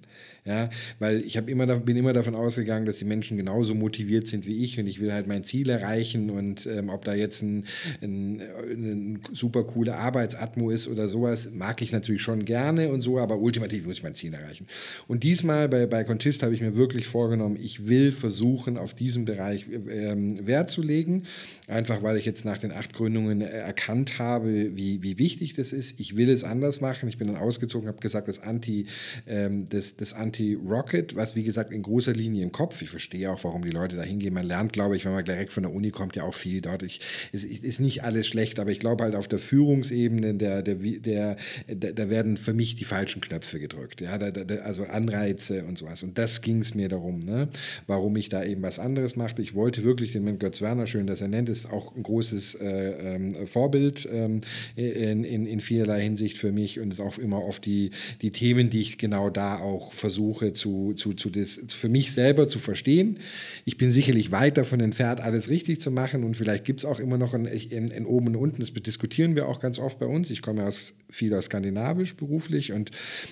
Ja, weil ich immer, bin immer davon ausgegangen, dass die Menschen genauso motiviert sind wie ich und ich will halt mein Ziel erreichen und ähm, ob da jetzt ein, ein, ein super coole Arbeitsatmo ist oder sowas, mag ich natürlich schon gerne und so, aber ultimativ muss ich mein Ziel erreichen. Und diesmal bei, bei Contist habe ich mir wirklich vorgenommen, ich will versuchen, auf diesem Bereich ähm, Wert zu legen, einfach weil ich jetzt nach den acht Gründungen erkannt habe, wie, wie wichtig das ist. Ich will es anders machen. Ich bin dann ausgezogen, habe gesagt, das Anti, ähm, das, das Anti Anti-Rocket, was wie gesagt in großer Linie im Kopf. Ich verstehe auch, warum die Leute da hingehen. Man lernt, glaube ich, wenn man direkt von der Uni kommt, ja auch viel dort. Es ist nicht alles schlecht, aber ich glaube halt auf der Führungsebene, der, der, der, da werden für mich die falschen Knöpfe gedrückt. Ja, da, da, also Anreize und sowas. Und das ging es mir darum, ne? warum ich da eben was anderes machte. Ich wollte wirklich den Götz Werner, schön, dass er nennt, ist auch ein großes äh, ähm, Vorbild ähm, in, in, in vielerlei Hinsicht für mich und ist auch immer auf die, die Themen, die ich genau da auch versuche zu, zu, zu das, für mich selber zu verstehen. Ich bin sicherlich weit davon entfernt, alles richtig zu machen und vielleicht gibt es auch immer noch ein, ein, ein Oben und Unten, das diskutieren wir auch ganz oft bei uns. Ich komme aus, viel aus Skandinavisch beruflich und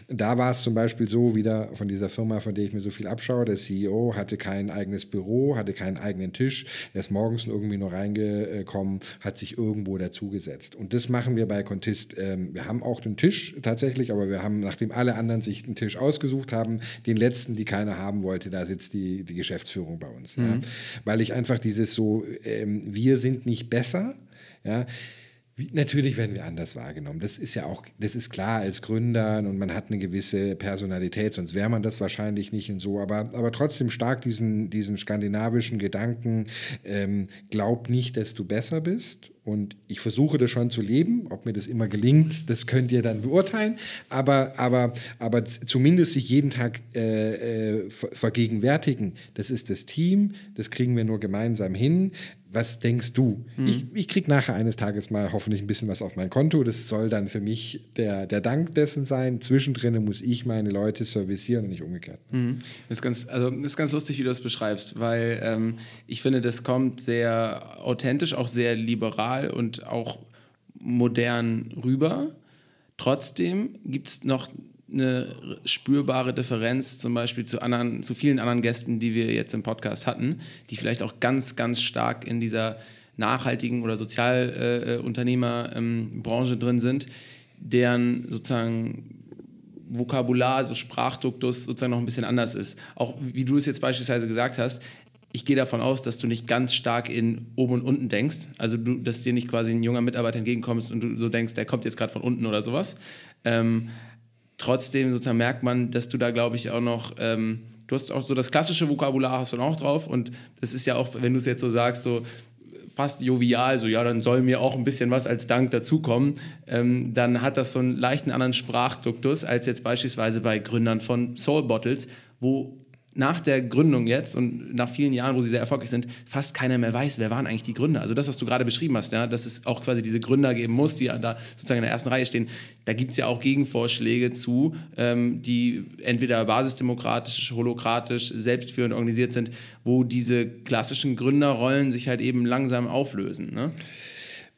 da war es zum Beispiel so, wieder von dieser Firma, von der ich mir so viel abschaue, der CEO hatte kein eigenes Büro, hatte keinen eigenen Tisch, er ist morgens irgendwie nur reingekommen, hat sich irgendwo dazugesetzt. Und das machen wir bei Contist. Ähm, wir haben auch den Tisch tatsächlich, aber wir haben, nachdem alle anderen sich einen Tisch ausgesucht haben, den letzten, die keiner haben wollte, da sitzt die, die Geschäftsführung bei uns. Mhm. Ja. Weil ich einfach dieses so, ähm, wir sind nicht besser, ja, Natürlich werden wir anders wahrgenommen. Das ist ja auch, das ist klar als Gründer und man hat eine gewisse Personalität, sonst wäre man das wahrscheinlich nicht und so. Aber, aber trotzdem stark diesen, diesen skandinavischen Gedanken, ähm, glaub nicht, dass du besser bist. Und ich versuche das schon zu leben. Ob mir das immer gelingt, das könnt ihr dann beurteilen. Aber, aber, aber zumindest sich jeden Tag äh, äh, vergegenwärtigen, das ist das Team, das kriegen wir nur gemeinsam hin was denkst du? Mhm. Ich, ich kriege nachher eines Tages mal hoffentlich ein bisschen was auf mein Konto. Das soll dann für mich der, der Dank dessen sein. Zwischendrin muss ich meine Leute servicieren und nicht umgekehrt. Mhm. Das, ist ganz, also, ist ganz lustig, wie du das beschreibst, weil ähm, ich finde, das kommt sehr authentisch, auch sehr liberal und auch modern rüber. Trotzdem gibt es noch eine spürbare Differenz zum Beispiel zu, anderen, zu vielen anderen Gästen, die wir jetzt im Podcast hatten, die vielleicht auch ganz, ganz stark in dieser nachhaltigen oder Sozialunternehmerbranche äh, drin sind, deren sozusagen Vokabular, also Sprachduktus sozusagen noch ein bisschen anders ist. Auch wie du es jetzt beispielsweise gesagt hast, ich gehe davon aus, dass du nicht ganz stark in oben und unten denkst. Also du, dass dir nicht quasi ein junger Mitarbeiter entgegenkommst und du so denkst, der kommt jetzt gerade von unten oder sowas. Ähm, trotzdem sozusagen merkt man, dass du da, glaube ich, auch noch, ähm, du hast auch so das klassische Vokabular hast du auch drauf und das ist ja auch, wenn du es jetzt so sagst, so fast jovial, so ja, dann soll mir auch ein bisschen was als Dank dazukommen, ähm, dann hat das so einen leichten anderen Sprachduktus als jetzt beispielsweise bei Gründern von Soul Bottles, wo nach der Gründung jetzt und nach vielen Jahren, wo sie sehr erfolgreich sind, fast keiner mehr weiß, wer waren eigentlich die Gründer. Also das, was du gerade beschrieben hast, ja, dass es auch quasi diese Gründer geben muss, die da sozusagen in der ersten Reihe stehen. Da gibt es ja auch Gegenvorschläge zu, ähm, die entweder basisdemokratisch, holokratisch, selbstführend organisiert sind, wo diese klassischen Gründerrollen sich halt eben langsam auflösen. Ne?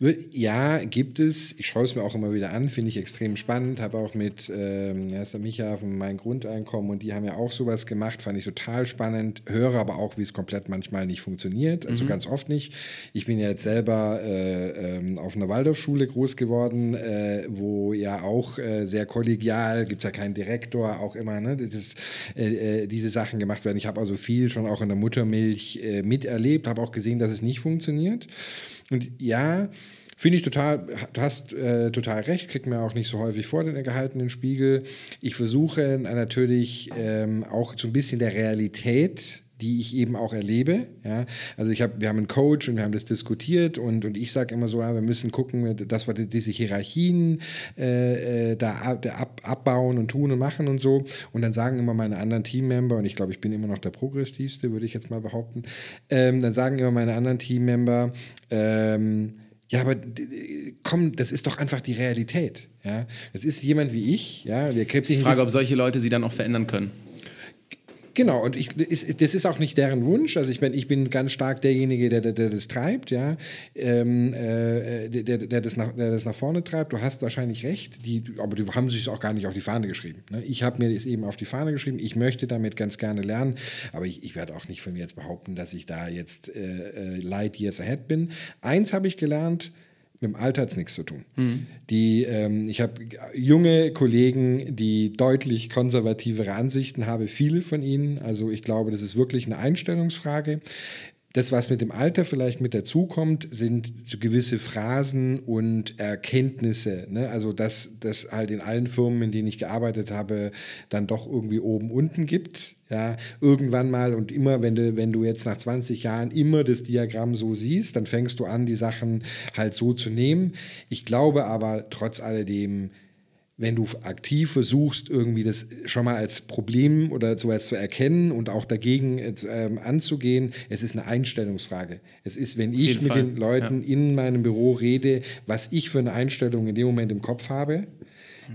Ja, gibt es. Ich schaue es mir auch immer wieder an, finde ich extrem spannend. Habe auch mit ähm, der Micha von Mein Grundeinkommen und die haben ja auch sowas gemacht, fand ich total spannend. Höre aber auch, wie es komplett manchmal nicht funktioniert, also mhm. ganz oft nicht. Ich bin ja jetzt selber äh, ähm, auf einer Waldorfschule groß geworden, äh, wo ja auch äh, sehr kollegial, gibt es ja keinen Direktor, auch immer, ne, das, äh, äh, diese Sachen gemacht werden. Ich habe also viel schon auch in der Muttermilch äh, miterlebt, habe auch gesehen, dass es nicht funktioniert. Und ja, Finde ich total, du hast äh, total recht, kriegt mir auch nicht so häufig vor, den gehaltenen Spiegel. Ich versuche natürlich ähm, auch so ein bisschen der Realität die ich eben auch erlebe. Ja? Also ich hab, wir haben einen Coach und wir haben das diskutiert und, und ich sage immer so, ja, wir müssen gucken, dass wir diese Hierarchien äh, äh da ab, abbauen und tun und machen und so. Und dann sagen immer meine anderen Teammember, und ich glaube, ich bin immer noch der progressivste, würde ich jetzt mal behaupten, ähm, dann sagen immer meine anderen Teammember, ähm, ja, aber komm, das ist doch einfach die Realität. Ja, das ist jemand wie ich. Ja, wir die Frage, ob solche Leute sie dann auch verändern können. Genau, und ich, ist, das ist auch nicht deren Wunsch. Also ich meine, ich bin ganz stark derjenige, der, der, der das treibt, ja, ähm, äh, der, der, das nach, der das nach vorne treibt. Du hast wahrscheinlich recht, die, aber die haben sich auch gar nicht auf die Fahne geschrieben. Ne? Ich habe mir das eben auf die Fahne geschrieben. Ich möchte damit ganz gerne lernen, aber ich, ich werde auch nicht von mir jetzt behaupten, dass ich da jetzt äh, äh light years ahead bin. Eins habe ich gelernt, mit dem Alter hat es nichts zu tun. Mhm. Die, ähm, ich habe junge Kollegen, die deutlich konservativere Ansichten haben, viele von ihnen. Also ich glaube, das ist wirklich eine Einstellungsfrage. Das, was mit dem Alter vielleicht mit dazukommt, sind so gewisse Phrasen und Erkenntnisse. Ne? Also, dass das halt in allen Firmen, in denen ich gearbeitet habe, dann doch irgendwie oben unten gibt. Ja, irgendwann mal und immer, wenn du, wenn du jetzt nach 20 Jahren immer das Diagramm so siehst, dann fängst du an, die Sachen halt so zu nehmen. Ich glaube aber trotz alledem, wenn du aktiv versuchst, irgendwie das schon mal als Problem oder sowas zu erkennen und auch dagegen äh, anzugehen, es ist eine Einstellungsfrage. Es ist, wenn ich mit Fall. den Leuten ja. in meinem Büro rede, was ich für eine Einstellung in dem Moment im Kopf habe,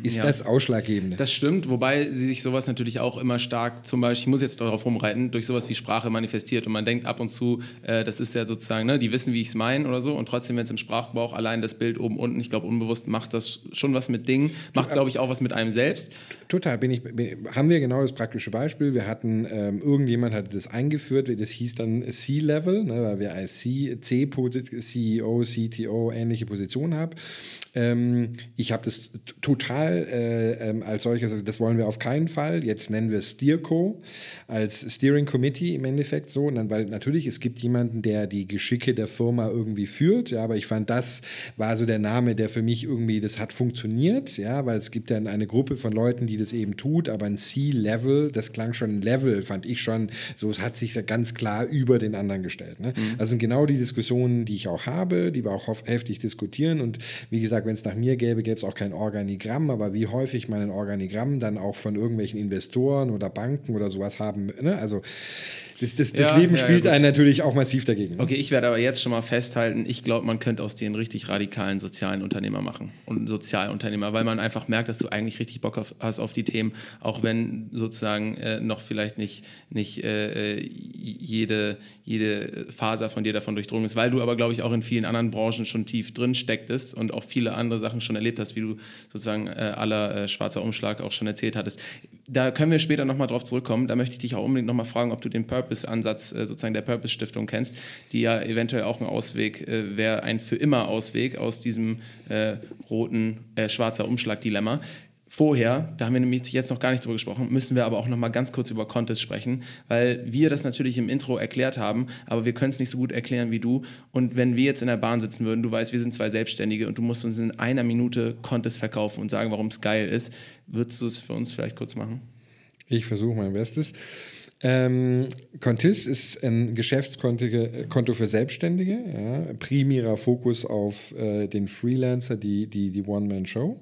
ist ja. das ausschlaggebende. Das stimmt, wobei sie sich sowas natürlich auch immer stark, zum Beispiel, ich muss jetzt darauf rumreiten, durch sowas wie Sprache manifestiert und man denkt ab und zu, äh, das ist ja sozusagen, ne, die wissen, wie ich es meine oder so und trotzdem, wenn es im Sprachgebrauch allein das Bild oben unten, ich glaube unbewusst macht das schon was mit Dingen, macht glaube ich auch was mit einem selbst. Total, bin ich, bin, haben wir genau das praktische Beispiel, wir hatten, ähm, irgendjemand hatte das eingeführt, das hieß dann C-Level, ne, weil wir als C, C CEO, CTO ähnliche Positionen haben ähm, ich habe das total äh, ähm, als solches, das wollen wir auf keinen Fall. Jetzt nennen wir es Steerco als Steering Committee im Endeffekt so. Und dann, weil natürlich, es gibt jemanden, der die Geschicke der Firma irgendwie führt. Ja, aber ich fand, das war so der Name, der für mich irgendwie, das hat funktioniert. Ja, weil es gibt dann eine Gruppe von Leuten, die das eben tut. Aber ein C-Level, das klang schon ein Level, fand ich schon, so es hat sich ganz klar über den anderen gestellt. Ne? Mhm. Das sind genau die Diskussionen, die ich auch habe, die wir auch heftig diskutieren. Und wie gesagt, wenn es nach mir gäbe, gäbe es auch kein Organigramm, aber wie häufig man ein Organigramm dann auch von irgendwelchen Investoren oder Banken oder sowas haben, ne? also das, das, das ja, Leben spielt ja, einen natürlich auch massiv dagegen. Ne? Okay, ich werde aber jetzt schon mal festhalten, ich glaube, man könnte aus dir einen richtig radikalen sozialen Unternehmer machen und Sozialunternehmer, weil man einfach merkt, dass du eigentlich richtig Bock auf, hast auf die Themen, auch wenn sozusagen äh, noch vielleicht nicht, nicht äh, äh jede, jede Faser von dir davon durchdrungen ist, weil du aber, glaube ich, auch in vielen anderen Branchen schon tief drin stecktest und auch viele andere Sachen schon erlebt hast, wie du sozusagen äh, aller äh, schwarzer Umschlag auch schon erzählt hattest. Da können wir später nochmal drauf zurückkommen. Da möchte ich dich auch unbedingt nochmal fragen, ob du den Purpose Purpose-Ansatz äh, sozusagen der Purpose-Stiftung kennst, die ja eventuell auch ein Ausweg äh, wäre, ein für immer Ausweg aus diesem äh, roten, äh, schwarzer Umschlag-Dilemma. Vorher, da haben wir nämlich jetzt noch gar nicht drüber gesprochen, müssen wir aber auch noch mal ganz kurz über Contest sprechen, weil wir das natürlich im Intro erklärt haben, aber wir können es nicht so gut erklären wie du. Und wenn wir jetzt in der Bahn sitzen würden, du weißt, wir sind zwei Selbstständige und du musst uns in einer Minute Contest verkaufen und sagen, warum es geil ist, würdest du es für uns vielleicht kurz machen? Ich versuche mein Bestes. Ähm, Contis ist ein Geschäftskonto für Selbstständige, ja, primärer Fokus auf äh, den Freelancer, die, die, die One-Man-Show.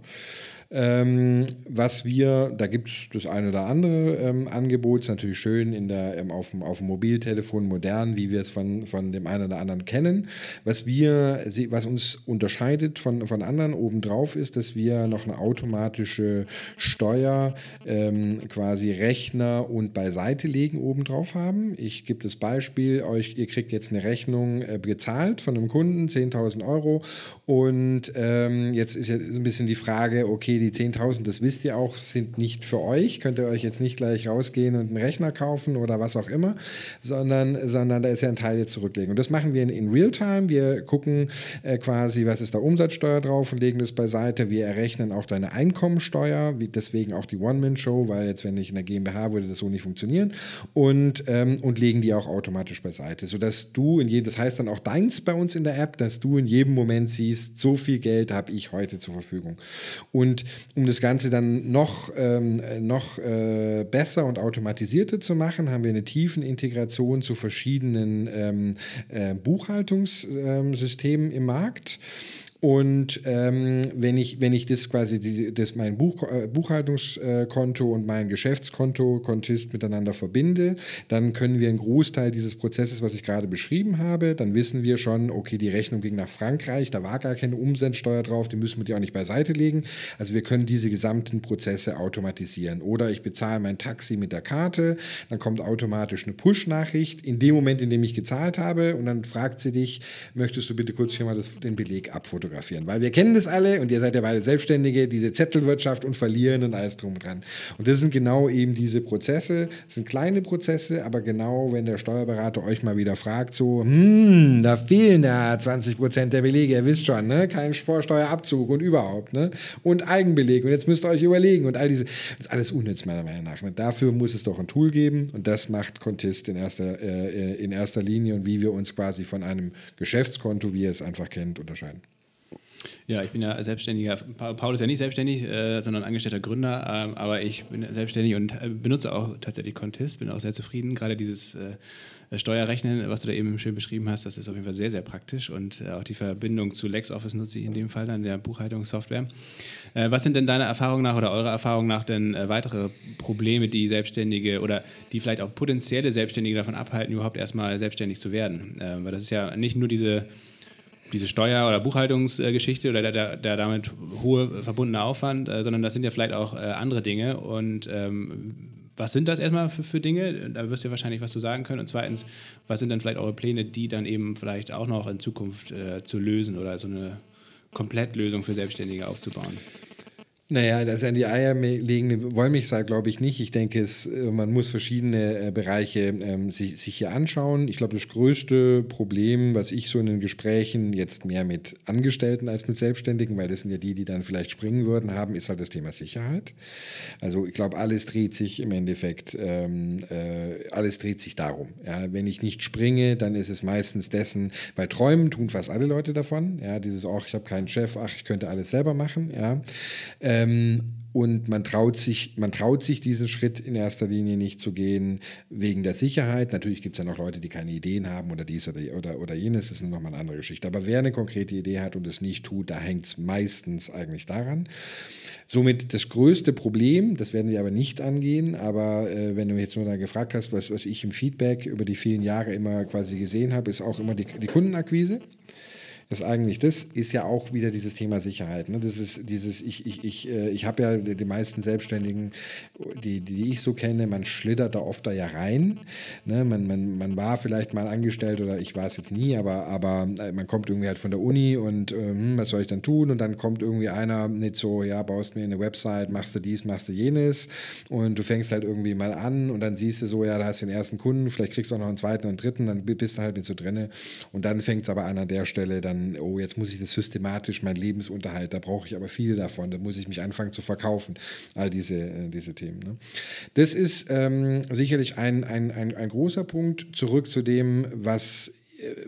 Ähm, was wir, da gibt es das eine oder andere ähm, Angebot, ist natürlich schön in der, ähm, auf, dem, auf dem Mobiltelefon modern, wie wir es von, von dem einen oder anderen kennen. Was wir, was uns unterscheidet von, von anderen obendrauf ist, dass wir noch eine automatische Steuer, ähm, quasi Rechner und Beiseite legen obendrauf haben. Ich gebe das Beispiel, euch, ihr kriegt jetzt eine Rechnung äh, gezahlt von einem Kunden, 10.000 Euro und ähm, jetzt ist ja ein bisschen die Frage, okay, die 10.000, das wisst ihr auch, sind nicht für euch. Könnt ihr euch jetzt nicht gleich rausgehen und einen Rechner kaufen oder was auch immer, sondern, sondern da ist ja ein Teil jetzt zurücklegen. Und das machen wir in, in Realtime. Wir gucken äh, quasi, was ist da Umsatzsteuer drauf und legen das beiseite. Wir errechnen auch deine Einkommensteuer, wie, deswegen auch die One-Man-Show, weil jetzt, wenn ich in der GmbH würde das so nicht funktionieren und, ähm, und legen die auch automatisch beiseite, sodass du in jedem, das heißt dann auch deins bei uns in der App, dass du in jedem Moment siehst, so viel Geld habe ich heute zur Verfügung. Und um das Ganze dann noch, ähm, noch äh, besser und automatisierter zu machen, haben wir eine tiefen Integration zu verschiedenen ähm, äh, Buchhaltungssystemen im Markt. Und ähm, wenn, ich, wenn ich das quasi, die, das mein Buch, äh, Buchhaltungskonto und mein Geschäftskonto, Kontist miteinander verbinde, dann können wir einen Großteil dieses Prozesses, was ich gerade beschrieben habe, dann wissen wir schon, okay, die Rechnung ging nach Frankreich, da war gar keine Umsatzsteuer drauf, die müssen wir die auch nicht beiseite legen. Also wir können diese gesamten Prozesse automatisieren. Oder ich bezahle mein Taxi mit der Karte, dann kommt automatisch eine Push-Nachricht in dem Moment, in dem ich gezahlt habe und dann fragt sie dich, möchtest du bitte kurz hier mal das, den Beleg abfotografieren? Abfotografieren. Weil wir kennen das alle und ihr seid ja beide Selbstständige, diese Zettelwirtschaft und Verlieren und alles drum dran. Und das sind genau eben diese Prozesse, das sind kleine Prozesse, aber genau, wenn der Steuerberater euch mal wieder fragt, so, hm, da fehlen ja 20 Prozent der Belege, ihr wisst schon, ne? kein Vorsteuerabzug und überhaupt, ne? und Eigenbeleg und jetzt müsst ihr euch überlegen und all diese, das ist alles unnütz meiner Meinung nach. Ne? Dafür muss es doch ein Tool geben und das macht Contist in erster, äh, in erster Linie und wie wir uns quasi von einem Geschäftskonto, wie ihr es einfach kennt, unterscheiden. Ja, ich bin ja selbstständiger. Paul ist ja nicht selbstständig, äh, sondern angestellter Gründer, ähm, aber ich bin selbstständig und äh, benutze auch tatsächlich Contist, bin auch sehr zufrieden. Gerade dieses äh, Steuerrechnen, was du da eben schön beschrieben hast, das ist auf jeden Fall sehr, sehr praktisch und äh, auch die Verbindung zu LexOffice nutze ich in dem Fall dann, der Buchhaltungssoftware. Äh, was sind denn deiner Erfahrung nach oder eurer Erfahrung nach denn äh, weitere Probleme, die Selbstständige oder die vielleicht auch potenzielle Selbstständige davon abhalten, überhaupt erstmal selbstständig zu werden? weil das ist ja nicht nur diese diese Steuer- oder Buchhaltungsgeschichte oder der, der, der, damit hohe verbundene Aufwand, äh, sondern das sind ja vielleicht auch äh, andere Dinge. Und ähm, was sind das erstmal für, für, Dinge? Da wirst du wahrscheinlich was zu sagen können. Und zweitens, was sind dann vielleicht eure Pläne, die dann eben vielleicht auch noch in Zukunft äh, zu lösen oder so eine Komplettlösung für Selbstständige aufzubauen? Naja, das an die Eier legende Wollmilchsau glaube ich nicht. Ich denke, es, äh, man muss verschiedene äh, Bereiche ähm, sich, sich, hier anschauen. Ich glaube, das größte Problem, was ich so in den Gesprächen jetzt mehr mit Angestellten als mit Selbstständigen, weil das sind ja die, die dann vielleicht springen würden, haben, ist halt das Thema Sicherheit. Also ich glaube, alles dreht sich im Endeffekt, ähm, äh, alles dreht sich darum. Ja, wenn ich nicht springe, dann ist es meistens dessen, weil träumen tun fast alle Leute davon. Ja, dieses auch, ich habe keinen Chef, ach, ich könnte alles selber machen. Ja. Äh, ähm, und man traut, sich, man traut sich diesen Schritt in erster Linie nicht zu gehen wegen der Sicherheit. Natürlich gibt es ja noch Leute, die keine Ideen haben oder dies oder, oder, oder jenes, das ist nochmal eine andere Geschichte. Aber wer eine konkrete Idee hat und es nicht tut, da hängt es meistens eigentlich daran. Somit das größte Problem, das werden wir aber nicht angehen, aber äh, wenn du jetzt nur da gefragt hast, was, was ich im Feedback über die vielen Jahre immer quasi gesehen habe, ist auch immer die, die Kundenakquise ist eigentlich das, ist ja auch wieder dieses Thema Sicherheit. Ne? Das ist dieses, ich, ich, ich, äh, ich habe ja die meisten Selbstständigen, die, die ich so kenne, man schlittert da oft da ja rein. Ne? Man, man, man war vielleicht mal angestellt oder ich war es jetzt nie, aber, aber äh, man kommt irgendwie halt von der Uni und ähm, was soll ich dann tun? Und dann kommt irgendwie einer nicht so, ja, baust mir eine Website, machst du dies, machst du jenes und du fängst halt irgendwie mal an und dann siehst du so, ja, da hast du den ersten Kunden, vielleicht kriegst du auch noch einen zweiten und dritten, dann bist du halt mit so drinne und dann fängt es aber an an der Stelle dann dann, oh, jetzt muss ich das systematisch, mein Lebensunterhalt, da brauche ich aber viel davon, da muss ich mich anfangen zu verkaufen, all diese, äh, diese Themen. Ne? Das ist ähm, sicherlich ein, ein, ein, ein großer Punkt. Zurück zu dem, was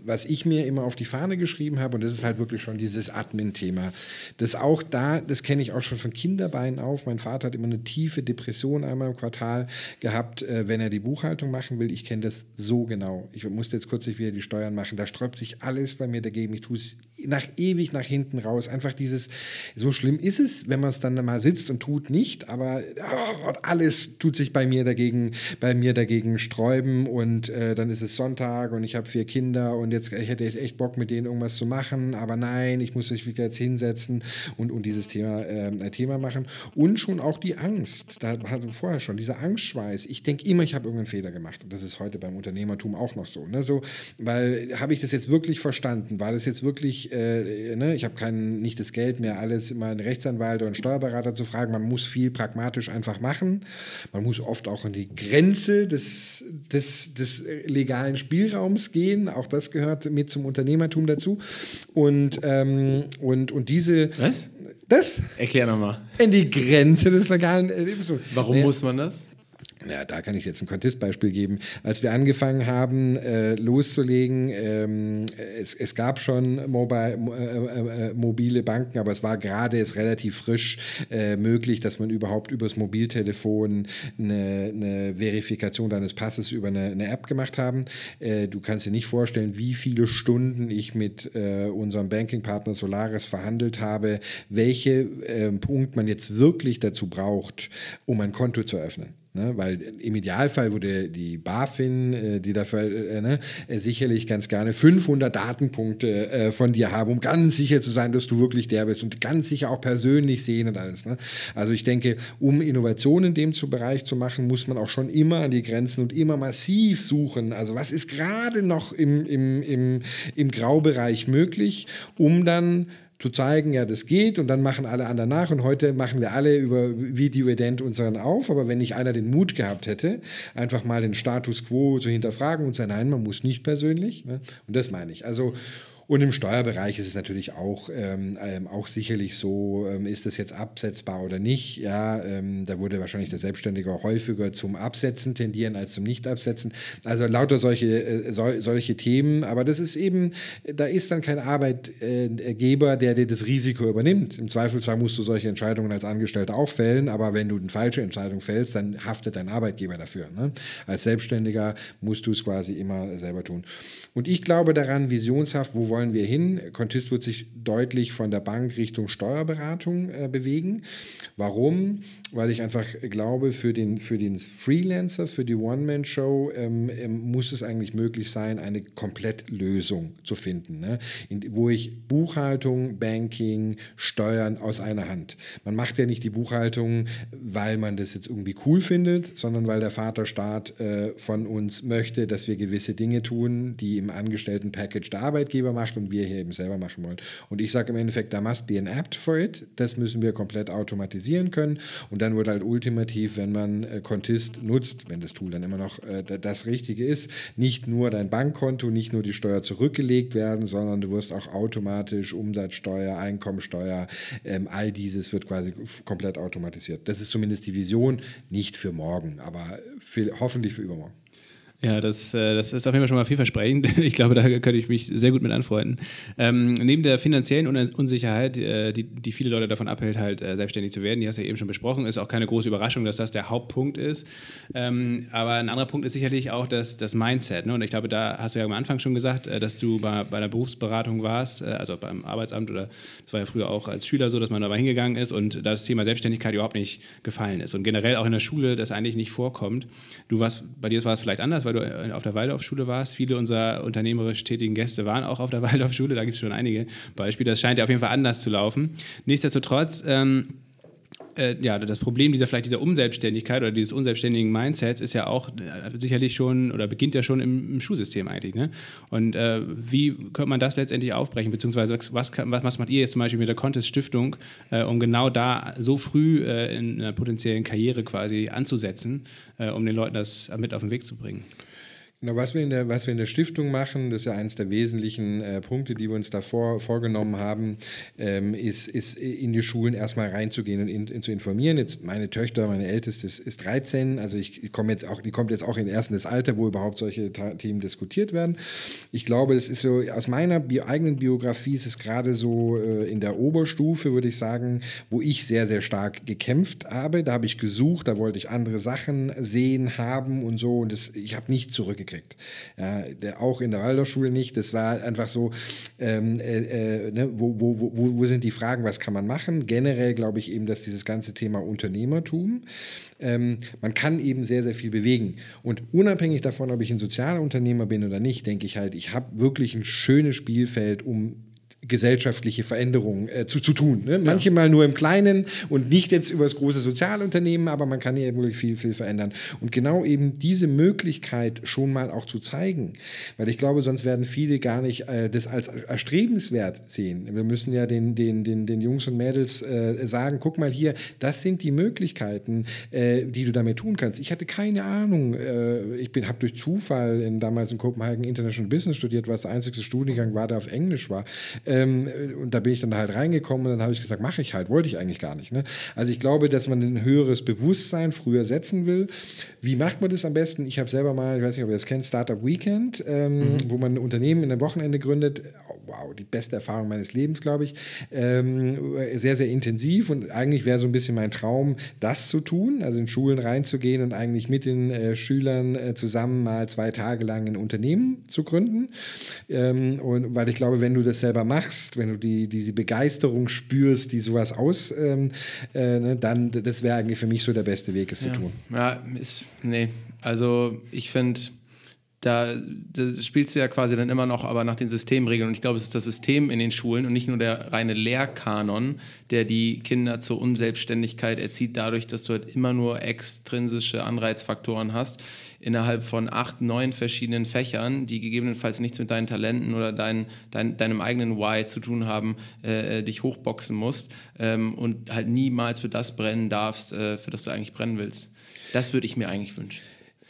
was ich mir immer auf die Fahne geschrieben habe, und das ist halt wirklich schon dieses Admin-Thema. Das auch da, das kenne ich auch schon von Kinderbeinen auf. Mein Vater hat immer eine tiefe Depression einmal im Quartal gehabt, äh, wenn er die Buchhaltung machen will. Ich kenne das so genau. Ich musste jetzt kürzlich wieder die Steuern machen. Da sträubt sich alles bei mir dagegen. Ich tue es nach ewig nach hinten raus. Einfach dieses, so schlimm ist es, wenn man es dann mal sitzt und tut nicht, aber oh, alles tut sich bei mir dagegen, bei mir dagegen sträuben und äh, dann ist es Sonntag und ich habe vier Kinder und jetzt ich hätte echt Bock mit denen irgendwas zu machen, aber nein, ich muss mich wieder jetzt hinsetzen und, und dieses Thema, äh, Thema machen und schon auch die Angst, da hatten wir vorher schon, dieser Angstschweiß. Ich denke immer, ich habe irgendeinen Fehler gemacht und das ist heute beim Unternehmertum auch noch so, ne? so weil habe ich das jetzt wirklich verstanden? War das jetzt wirklich äh, ne, ich habe nicht das Geld mehr, alles immer einen Rechtsanwalt oder einen Steuerberater zu fragen. Man muss viel pragmatisch einfach machen. Man muss oft auch an die Grenze des, des, des legalen Spielraums gehen. Auch das gehört mit zum Unternehmertum dazu. Und, ähm, und, und diese. Was? Das? Erklär nochmal. In die Grenze des legalen. Warum naja, muss man das? Ja, da kann ich jetzt ein Contest-Beispiel geben. Als wir angefangen haben, äh, loszulegen, ähm, es, es, gab schon mobile, äh, äh, mobile Banken, aber es war gerade es relativ frisch äh, möglich, dass man überhaupt übers Mobiltelefon eine, eine Verifikation deines Passes über eine, eine App gemacht haben. Äh, du kannst dir nicht vorstellen, wie viele Stunden ich mit äh, unserem Banking-Partner Solaris verhandelt habe, welche Punkt man jetzt wirklich dazu braucht, um ein Konto zu öffnen. Ne, weil im Idealfall würde die BaFin, äh, die dafür äh, ne, äh, sicherlich ganz gerne 500 Datenpunkte von dir haben, um ganz sicher zu sein, dass du wirklich der bist und ganz sicher auch persönlich sehen und alles. Ne? Also ich denke, um Innovationen in dem Bereich zu machen, muss man auch schon immer an die Grenzen und immer massiv suchen. Also was ist gerade noch im, im, im, im Graubereich möglich, um dann zu zeigen, ja, das geht und dann machen alle anderen nach und heute machen wir alle über Video-Ident unseren auf, aber wenn nicht einer den Mut gehabt hätte, einfach mal den Status quo zu hinterfragen und sagen, nein, man muss nicht persönlich, ne? und das meine ich. Also und im Steuerbereich ist es natürlich auch, ähm, ähm, auch sicherlich so, ähm, ist das jetzt absetzbar oder nicht. Ja, ähm, da würde wahrscheinlich der Selbstständige häufiger zum Absetzen tendieren als zum Nicht-Absetzen. Also lauter solche, äh, sol solche Themen. Aber das ist eben, da ist dann kein Arbeitgeber, der dir das Risiko übernimmt. Im Zweifelsfall musst du solche Entscheidungen als Angestellter auch fällen. Aber wenn du eine falsche Entscheidung fällst, dann haftet dein Arbeitgeber dafür. Ne? Als Selbstständiger musst du es quasi immer selber tun. Und ich glaube daran, visionshaft, wo wollen wir hin? Contist wird sich deutlich von der Bank Richtung Steuerberatung äh, bewegen. Warum? Weil ich einfach glaube, für den, für den Freelancer, für die One-Man-Show ähm, ähm, muss es eigentlich möglich sein, eine Komplettlösung zu finden, ne? In, wo ich Buchhaltung, Banking, Steuern aus einer Hand. Man macht ja nicht die Buchhaltung, weil man das jetzt irgendwie cool findet, sondern weil der Vaterstaat äh, von uns möchte, dass wir gewisse Dinge tun, die im Angestellten-Package der Arbeitgeber macht und wir hier eben selber machen wollen. Und ich sage im Endeffekt, da must be an app for it. Das müssen wir komplett automatisieren können. Und dann wird halt ultimativ, wenn man äh, Contist nutzt, wenn das Tool dann immer noch äh, das Richtige ist, nicht nur dein Bankkonto, nicht nur die Steuer zurückgelegt werden, sondern du wirst auch automatisch Umsatzsteuer, Einkommensteuer, ähm, all dieses wird quasi komplett automatisiert. Das ist zumindest die Vision, nicht für morgen, aber für, hoffentlich für übermorgen. Ja, das, äh, das ist auf jeden Fall schon mal vielversprechend. Ich glaube, da könnte ich mich sehr gut mit anfreunden. Ähm, neben der finanziellen Unsicherheit, äh, die, die viele Leute davon abhält, halt äh, selbstständig zu werden, die hast du ja eben schon besprochen, ist auch keine große Überraschung, dass das der Hauptpunkt ist. Ähm, aber ein anderer Punkt ist sicherlich auch das, das Mindset. Ne? Und ich glaube, da hast du ja am Anfang schon gesagt, dass du bei, bei der Berufsberatung warst, also beim Arbeitsamt oder das war ja früher auch als Schüler so, dass man dabei hingegangen ist und das Thema Selbstständigkeit überhaupt nicht gefallen ist. Und generell auch in der Schule das eigentlich nicht vorkommt. Du warst, bei dir war es vielleicht anders, weil du äh, auf der Waldorfschule warst. Viele unserer unternehmerisch tätigen Gäste waren auch auf der Waldorfschule. Da gibt es schon einige Beispiele. Das scheint ja auf jeden Fall anders zu laufen. Nichtsdestotrotz, ähm, äh, ja, das Problem dieser vielleicht dieser Unselbstständigkeit oder dieses unselbstständigen Mindsets ist ja auch äh, sicherlich schon oder beginnt ja schon im, im Schulsystem eigentlich. Ne? Und äh, wie könnte man das letztendlich aufbrechen? Beziehungsweise was, was, was macht ihr jetzt zum Beispiel mit der Contest Stiftung, äh, um genau da so früh äh, in einer potenziellen Karriere quasi anzusetzen, äh, um den Leuten das mit auf den Weg zu bringen? Genau, was wir, in der, was wir in der Stiftung machen, das ist ja eines der wesentlichen äh, Punkte, die wir uns davor vorgenommen haben, ähm, ist, ist in die Schulen erstmal reinzugehen und in, in, zu informieren. Jetzt meine Töchter, meine Älteste ist, ist 13, also ich, ich komme jetzt auch, die kommt jetzt auch in erstes Alter, wo überhaupt solche Themen diskutiert werden. Ich glaube, das ist so, aus meiner Bi eigenen Biografie ist es gerade so äh, in der Oberstufe, würde ich sagen, wo ich sehr, sehr stark gekämpft habe. Da habe ich gesucht, da wollte ich andere Sachen sehen, haben und so und das, ich habe nicht zurückgekriegt gekriegt. Ja, auch in der Waldorfschule nicht. Das war einfach so, ähm, äh, äh, ne, wo, wo, wo, wo sind die Fragen, was kann man machen? Generell glaube ich eben, dass dieses ganze Thema Unternehmertum, ähm, man kann eben sehr, sehr viel bewegen. Und unabhängig davon, ob ich ein sozialer Unternehmer bin oder nicht, denke ich halt, ich habe wirklich ein schönes Spielfeld, um gesellschaftliche Veränderungen äh, zu, zu tun. Ne? Manche ja. nur im Kleinen und nicht jetzt über das große Sozialunternehmen, aber man kann hier wirklich viel, viel verändern. Und genau eben diese Möglichkeit schon mal auch zu zeigen, weil ich glaube, sonst werden viele gar nicht äh, das als erstrebenswert sehen. Wir müssen ja den, den, den, den Jungs und Mädels äh, sagen, guck mal hier, das sind die Möglichkeiten, äh, die du damit tun kannst. Ich hatte keine Ahnung, äh, ich habe durch Zufall in, damals in Kopenhagen International Business studiert, was der einzige Studiengang war, der auf Englisch war. Ähm, und da bin ich dann halt reingekommen und dann habe ich gesagt, mache ich halt, wollte ich eigentlich gar nicht. Ne? Also ich glaube, dass man ein höheres Bewusstsein früher setzen will. Wie macht man das am besten? Ich habe selber mal, ich weiß nicht, ob ihr das kennt, Startup Weekend, ähm, mhm. wo man ein Unternehmen in einem Wochenende gründet. Oh, wow, die beste Erfahrung meines Lebens, glaube ich. Ähm, sehr, sehr intensiv und eigentlich wäre so ein bisschen mein Traum, das zu tun, also in Schulen reinzugehen und eigentlich mit den äh, Schülern äh, zusammen mal zwei Tage lang ein Unternehmen zu gründen. Ähm, und weil ich glaube, wenn du das selber machst, machst, wenn du die, die, die Begeisterung spürst, die sowas aus, ähm, äh, ne, dann das wäre eigentlich für mich so der beste Weg, es ja. zu tun. Ja, ist, nee, also ich finde, da spielst du ja quasi dann immer noch aber nach den Systemregeln. Und ich glaube, es ist das System in den Schulen und nicht nur der reine Lehrkanon, der die Kinder zur Unselbstständigkeit erzieht, dadurch, dass du halt immer nur extrinsische Anreizfaktoren hast. Innerhalb von acht, neun verschiedenen Fächern, die gegebenenfalls nichts mit deinen Talenten oder dein, dein, deinem eigenen Why zu tun haben, äh, dich hochboxen musst ähm, und halt niemals für das brennen darfst, äh, für das du eigentlich brennen willst. Das würde ich mir eigentlich wünschen.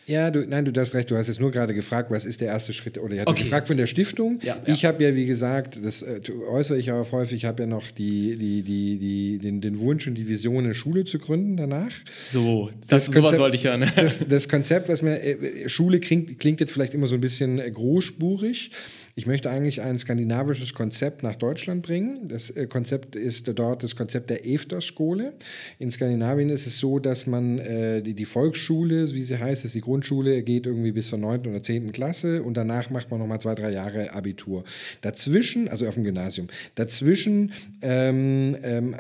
Ja, du, nein, du hast recht. Du hast jetzt nur gerade gefragt, was ist der erste Schritt? Oder ich hatte Okay. gefragt von der Stiftung. Ja, ich habe ja, wie gesagt, das äh, äußere ich auch häufig, ich habe ja noch die, die, die, die, den, den Wunsch und die Vision, eine Schule zu gründen danach. So, das, Das sowas Konzept- wollte ich hören. Das, das Konzept, was mir, äh, Schule klingt, klingt jetzt vielleicht immer so ein bisschen äh, großspurig. Ich möchte eigentlich ein skandinavisches Konzept nach Deutschland bringen. Das äh, Konzept ist dort das Konzept der Efterskole. In Skandinavien ist es so, dass man äh, die, die Volksschule, wie sie heißt, ist die Grundschule, geht irgendwie bis zur 9. oder 10. Klasse und danach macht man nochmal zwei, drei Jahre Abitur. Dazwischen, also auf dem Gymnasium, dazwischen ähm, ähm,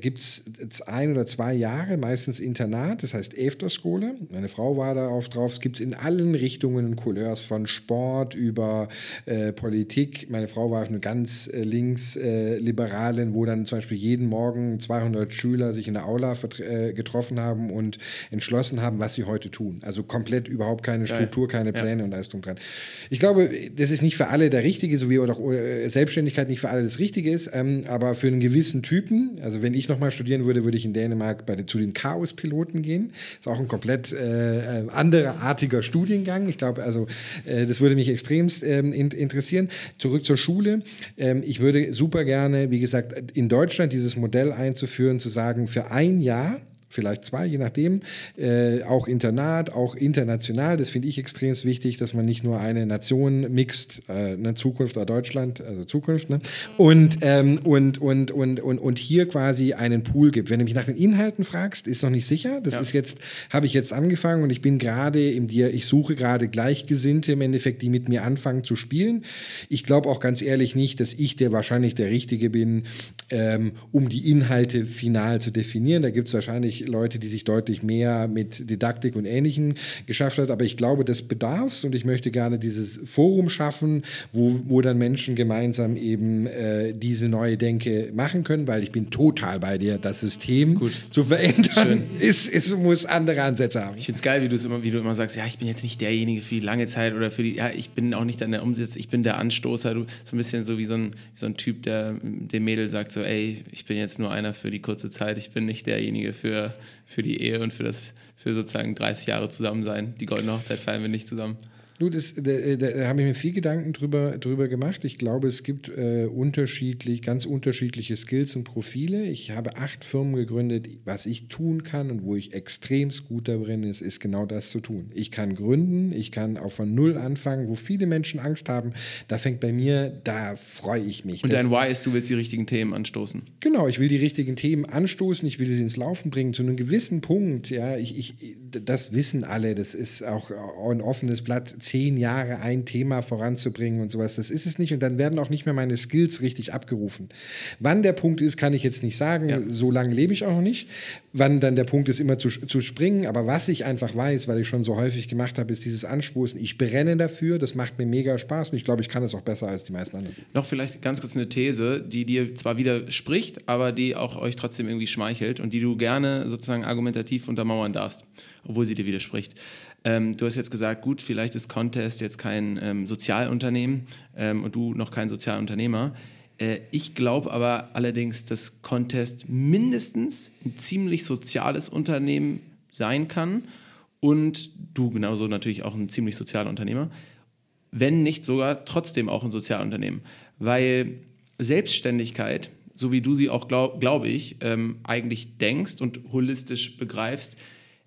gibt es ein oder zwei Jahre, meistens Internat, das heißt Efterskole. Meine Frau war da auf drauf. Es gibt in allen Richtungen Couleurs, von Sport über äh, Politik. Meine Frau war auf einer ganz äh, linksliberalen, wo dann zum Beispiel jeden Morgen 200 Schüler sich in der Aula äh, getroffen haben und entschlossen haben, was sie heute tun. Also komplett überhaupt keine Struktur, keine Pläne und alles drum dran. Ich glaube, das ist nicht für alle der Richtige, so wie auch äh, Selbstständigkeit nicht für alle das Richtige ist, ähm, aber für einen gewissen Typen, also wenn ich nochmal studieren würde, würde ich in Dänemark bei den, zu den Chaos-Piloten gehen. Ist auch ein komplett äh, äh, anderartiger Studiengang. Ich glaube, also äh, das würde mich extremst ähm, in, interessieren. Zurück zur Schule. Ähm, ich würde super gerne, wie gesagt, in Deutschland dieses Modell einzuführen, zu sagen, für ein Jahr vielleicht zwei, je nachdem. Äh, auch Internat, auch international. Das finde ich extrem wichtig, dass man nicht nur eine Nation mixt, äh, Zukunft oder Deutschland, also Zukunft, ne? und, ähm, und, und, und, und, und hier quasi einen Pool gibt. Wenn du mich nach den Inhalten fragst, ist noch nicht sicher. Das ist jetzt, habe ich jetzt angefangen und ich bin gerade im dir, ich suche gerade Gleichgesinnte im Endeffekt, die mit mir anfangen zu spielen. Ich glaube auch ganz ehrlich nicht, dass ich der wahrscheinlich der Richtige bin, ähm, um die Inhalte final zu definieren. Da gibt es wahrscheinlich Leute, die sich deutlich mehr mit Didaktik und Ähnlichem geschafft hat. Aber ich glaube, das bedarf's und ich möchte gerne dieses Forum schaffen, wo, wo dann Menschen gemeinsam eben äh, diese neue Denke machen können, weil ich bin total bei dir. Das System zu verändern ist, ist, muss andere Ansätze haben. Ich finde es geil, wie du es immer, wie du immer sagst, ja, ich bin jetzt nicht derjenige für die lange Zeit oder für die, ja, ich bin auch nicht dann der Umsatz, ich bin der Anstoßer. Du so ein bisschen so wie so ein, wie so ein Typ, der dem Mädel sagt so, ey, ich bin jetzt nur einer für die kurze Zeit, ich bin nicht derjenige für, für die Ehe und für das, für sozusagen 30 Jahre zusammen sein. Die goldene Hochzeit feiern wir nicht zusammen. Du, das, da, da, habe ich mir viel Gedanken drüber, drüber gemacht. Ich glaube, es gibt äh, unterschiedlich, ganz unterschiedliche Skills und Profile. Ich habe acht Firmen gegründet. Was ich tun kann und wo ich extremst gut darin ist, ist genau das zu tun. Ich kann gründen, ich kann auch von Null anfangen, wo viele Menschen Angst haben. Da fängt bei mir, da freue ich mich. Und dein Why ist, du willst die richtigen Themen anstoßen. Genau, ich will die richtigen Themen anstoßen, ich will sie ins Laufen bringen zu einem gewissen Punkt. Ja, ich, ich, das wissen alle, das ist auch ein offenes Blatt, zehn Jahre ein Thema voranzubringen und sowas. Das ist es nicht und dann werden auch nicht mehr meine Skills richtig abgerufen. Wann der Punkt ist, kann ich jetzt nicht sagen. Ja. So lange lebe ich auch noch nicht. Wann dann der Punkt ist, immer zu, zu springen. Aber was ich einfach weiß, weil ich schon so häufig gemacht habe, ist dieses Anstoßen. Ich brenne dafür, das macht mir mega Spaß und ich glaube, ich kann es auch besser als die meisten anderen. Noch vielleicht ganz kurz eine These, die dir zwar widerspricht, aber die auch euch trotzdem irgendwie schmeichelt und die du gerne sozusagen argumentativ untermauern darfst, obwohl sie dir widerspricht. Ähm, du hast jetzt gesagt, gut, vielleicht ist Contest jetzt kein ähm, Sozialunternehmen ähm, und du noch kein Sozialunternehmer. Äh, ich glaube aber allerdings, dass Contest mindestens ein ziemlich soziales Unternehmen sein kann und du genauso natürlich auch ein ziemlich sozialer Unternehmer wenn nicht sogar trotzdem auch ein Sozialunternehmen. Weil Selbstständigkeit, so wie du sie auch, glaube glaub ich, ähm, eigentlich denkst und holistisch begreifst,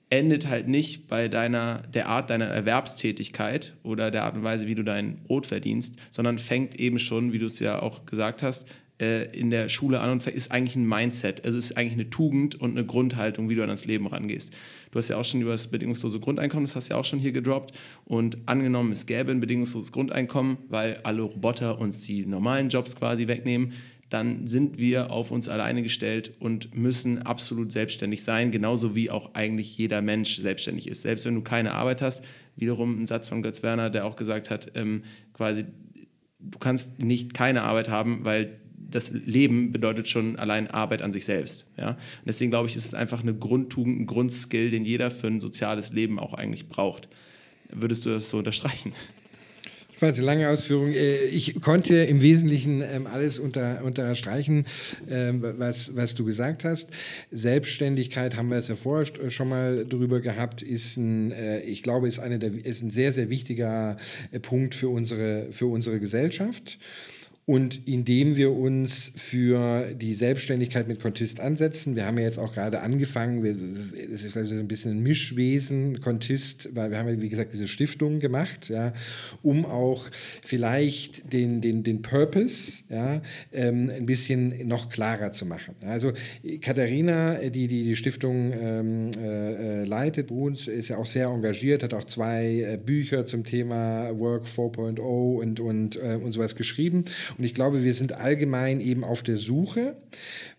endet halt nicht bei deiner, der Art deiner Erwerbstätigkeit oder der Art und Weise, wie du dein Brot verdienst, sondern fängt eben schon, wie du es ja auch gesagt hast, äh, in der Schule an und ist eigentlich ein Mindset. Also es ist eigentlich eine Tugend und eine Grundhaltung, wie du an das Leben rangehst. Du hast ja auch schon über das bedingungslose Grundeinkommen, das hast du ja auch schon hier gedroppt. Und angenommen, es gäbe ein bedingungsloses Grundeinkommen, weil alle Roboter uns die normalen Jobs quasi wegnehmen, dann sind wir auf uns alleine gestellt und müssen absolut selbstständig sein, genauso wie auch eigentlich jeder Mensch selbstständig ist. Selbst wenn du keine Arbeit hast, wiederum ein Satz von Götz Werner, der auch gesagt hat, ähm, quasi, du kannst nicht keine Arbeit haben, weil das Leben bedeutet schon allein Arbeit an sich selbst. Ja? Und deswegen glaube ich, ist es einfach eine Grundtugend, ein Grundskill, den jeder für ein soziales Leben auch eigentlich braucht. Würdest du das so unterstreichen? Das war jetzt eine lange Ausführung. Äh, ich konnte im Wesentlichen ähm, alles unter, unterstreichen, ähm, was, was du gesagt hast. Selbstständigkeit haben wir es ja vorher schon mal drüber gehabt, ist ein, äh, ich glaube, ist, eine der, ist ein sehr, sehr wichtiger äh, Punkt für unsere, für unsere Gesellschaft. Und indem wir uns für die Selbstständigkeit mit Contist ansetzen, wir haben ja jetzt auch gerade angefangen, es ist also ein bisschen ein Mischwesen, Contist, weil wir haben ja, wie gesagt, diese Stiftung gemacht, ja, um auch vielleicht den, den, den Purpose ja, ähm, ein bisschen noch klarer zu machen. Also Katharina, die die, die Stiftung ähm, äh, äh leitet, Bruns, ist ja auch sehr engagiert, hat auch zwei äh, Bücher zum Thema Work 4.0 und, und, äh, und sowas geschrieben. Und ich glaube, wir sind allgemein eben auf der Suche.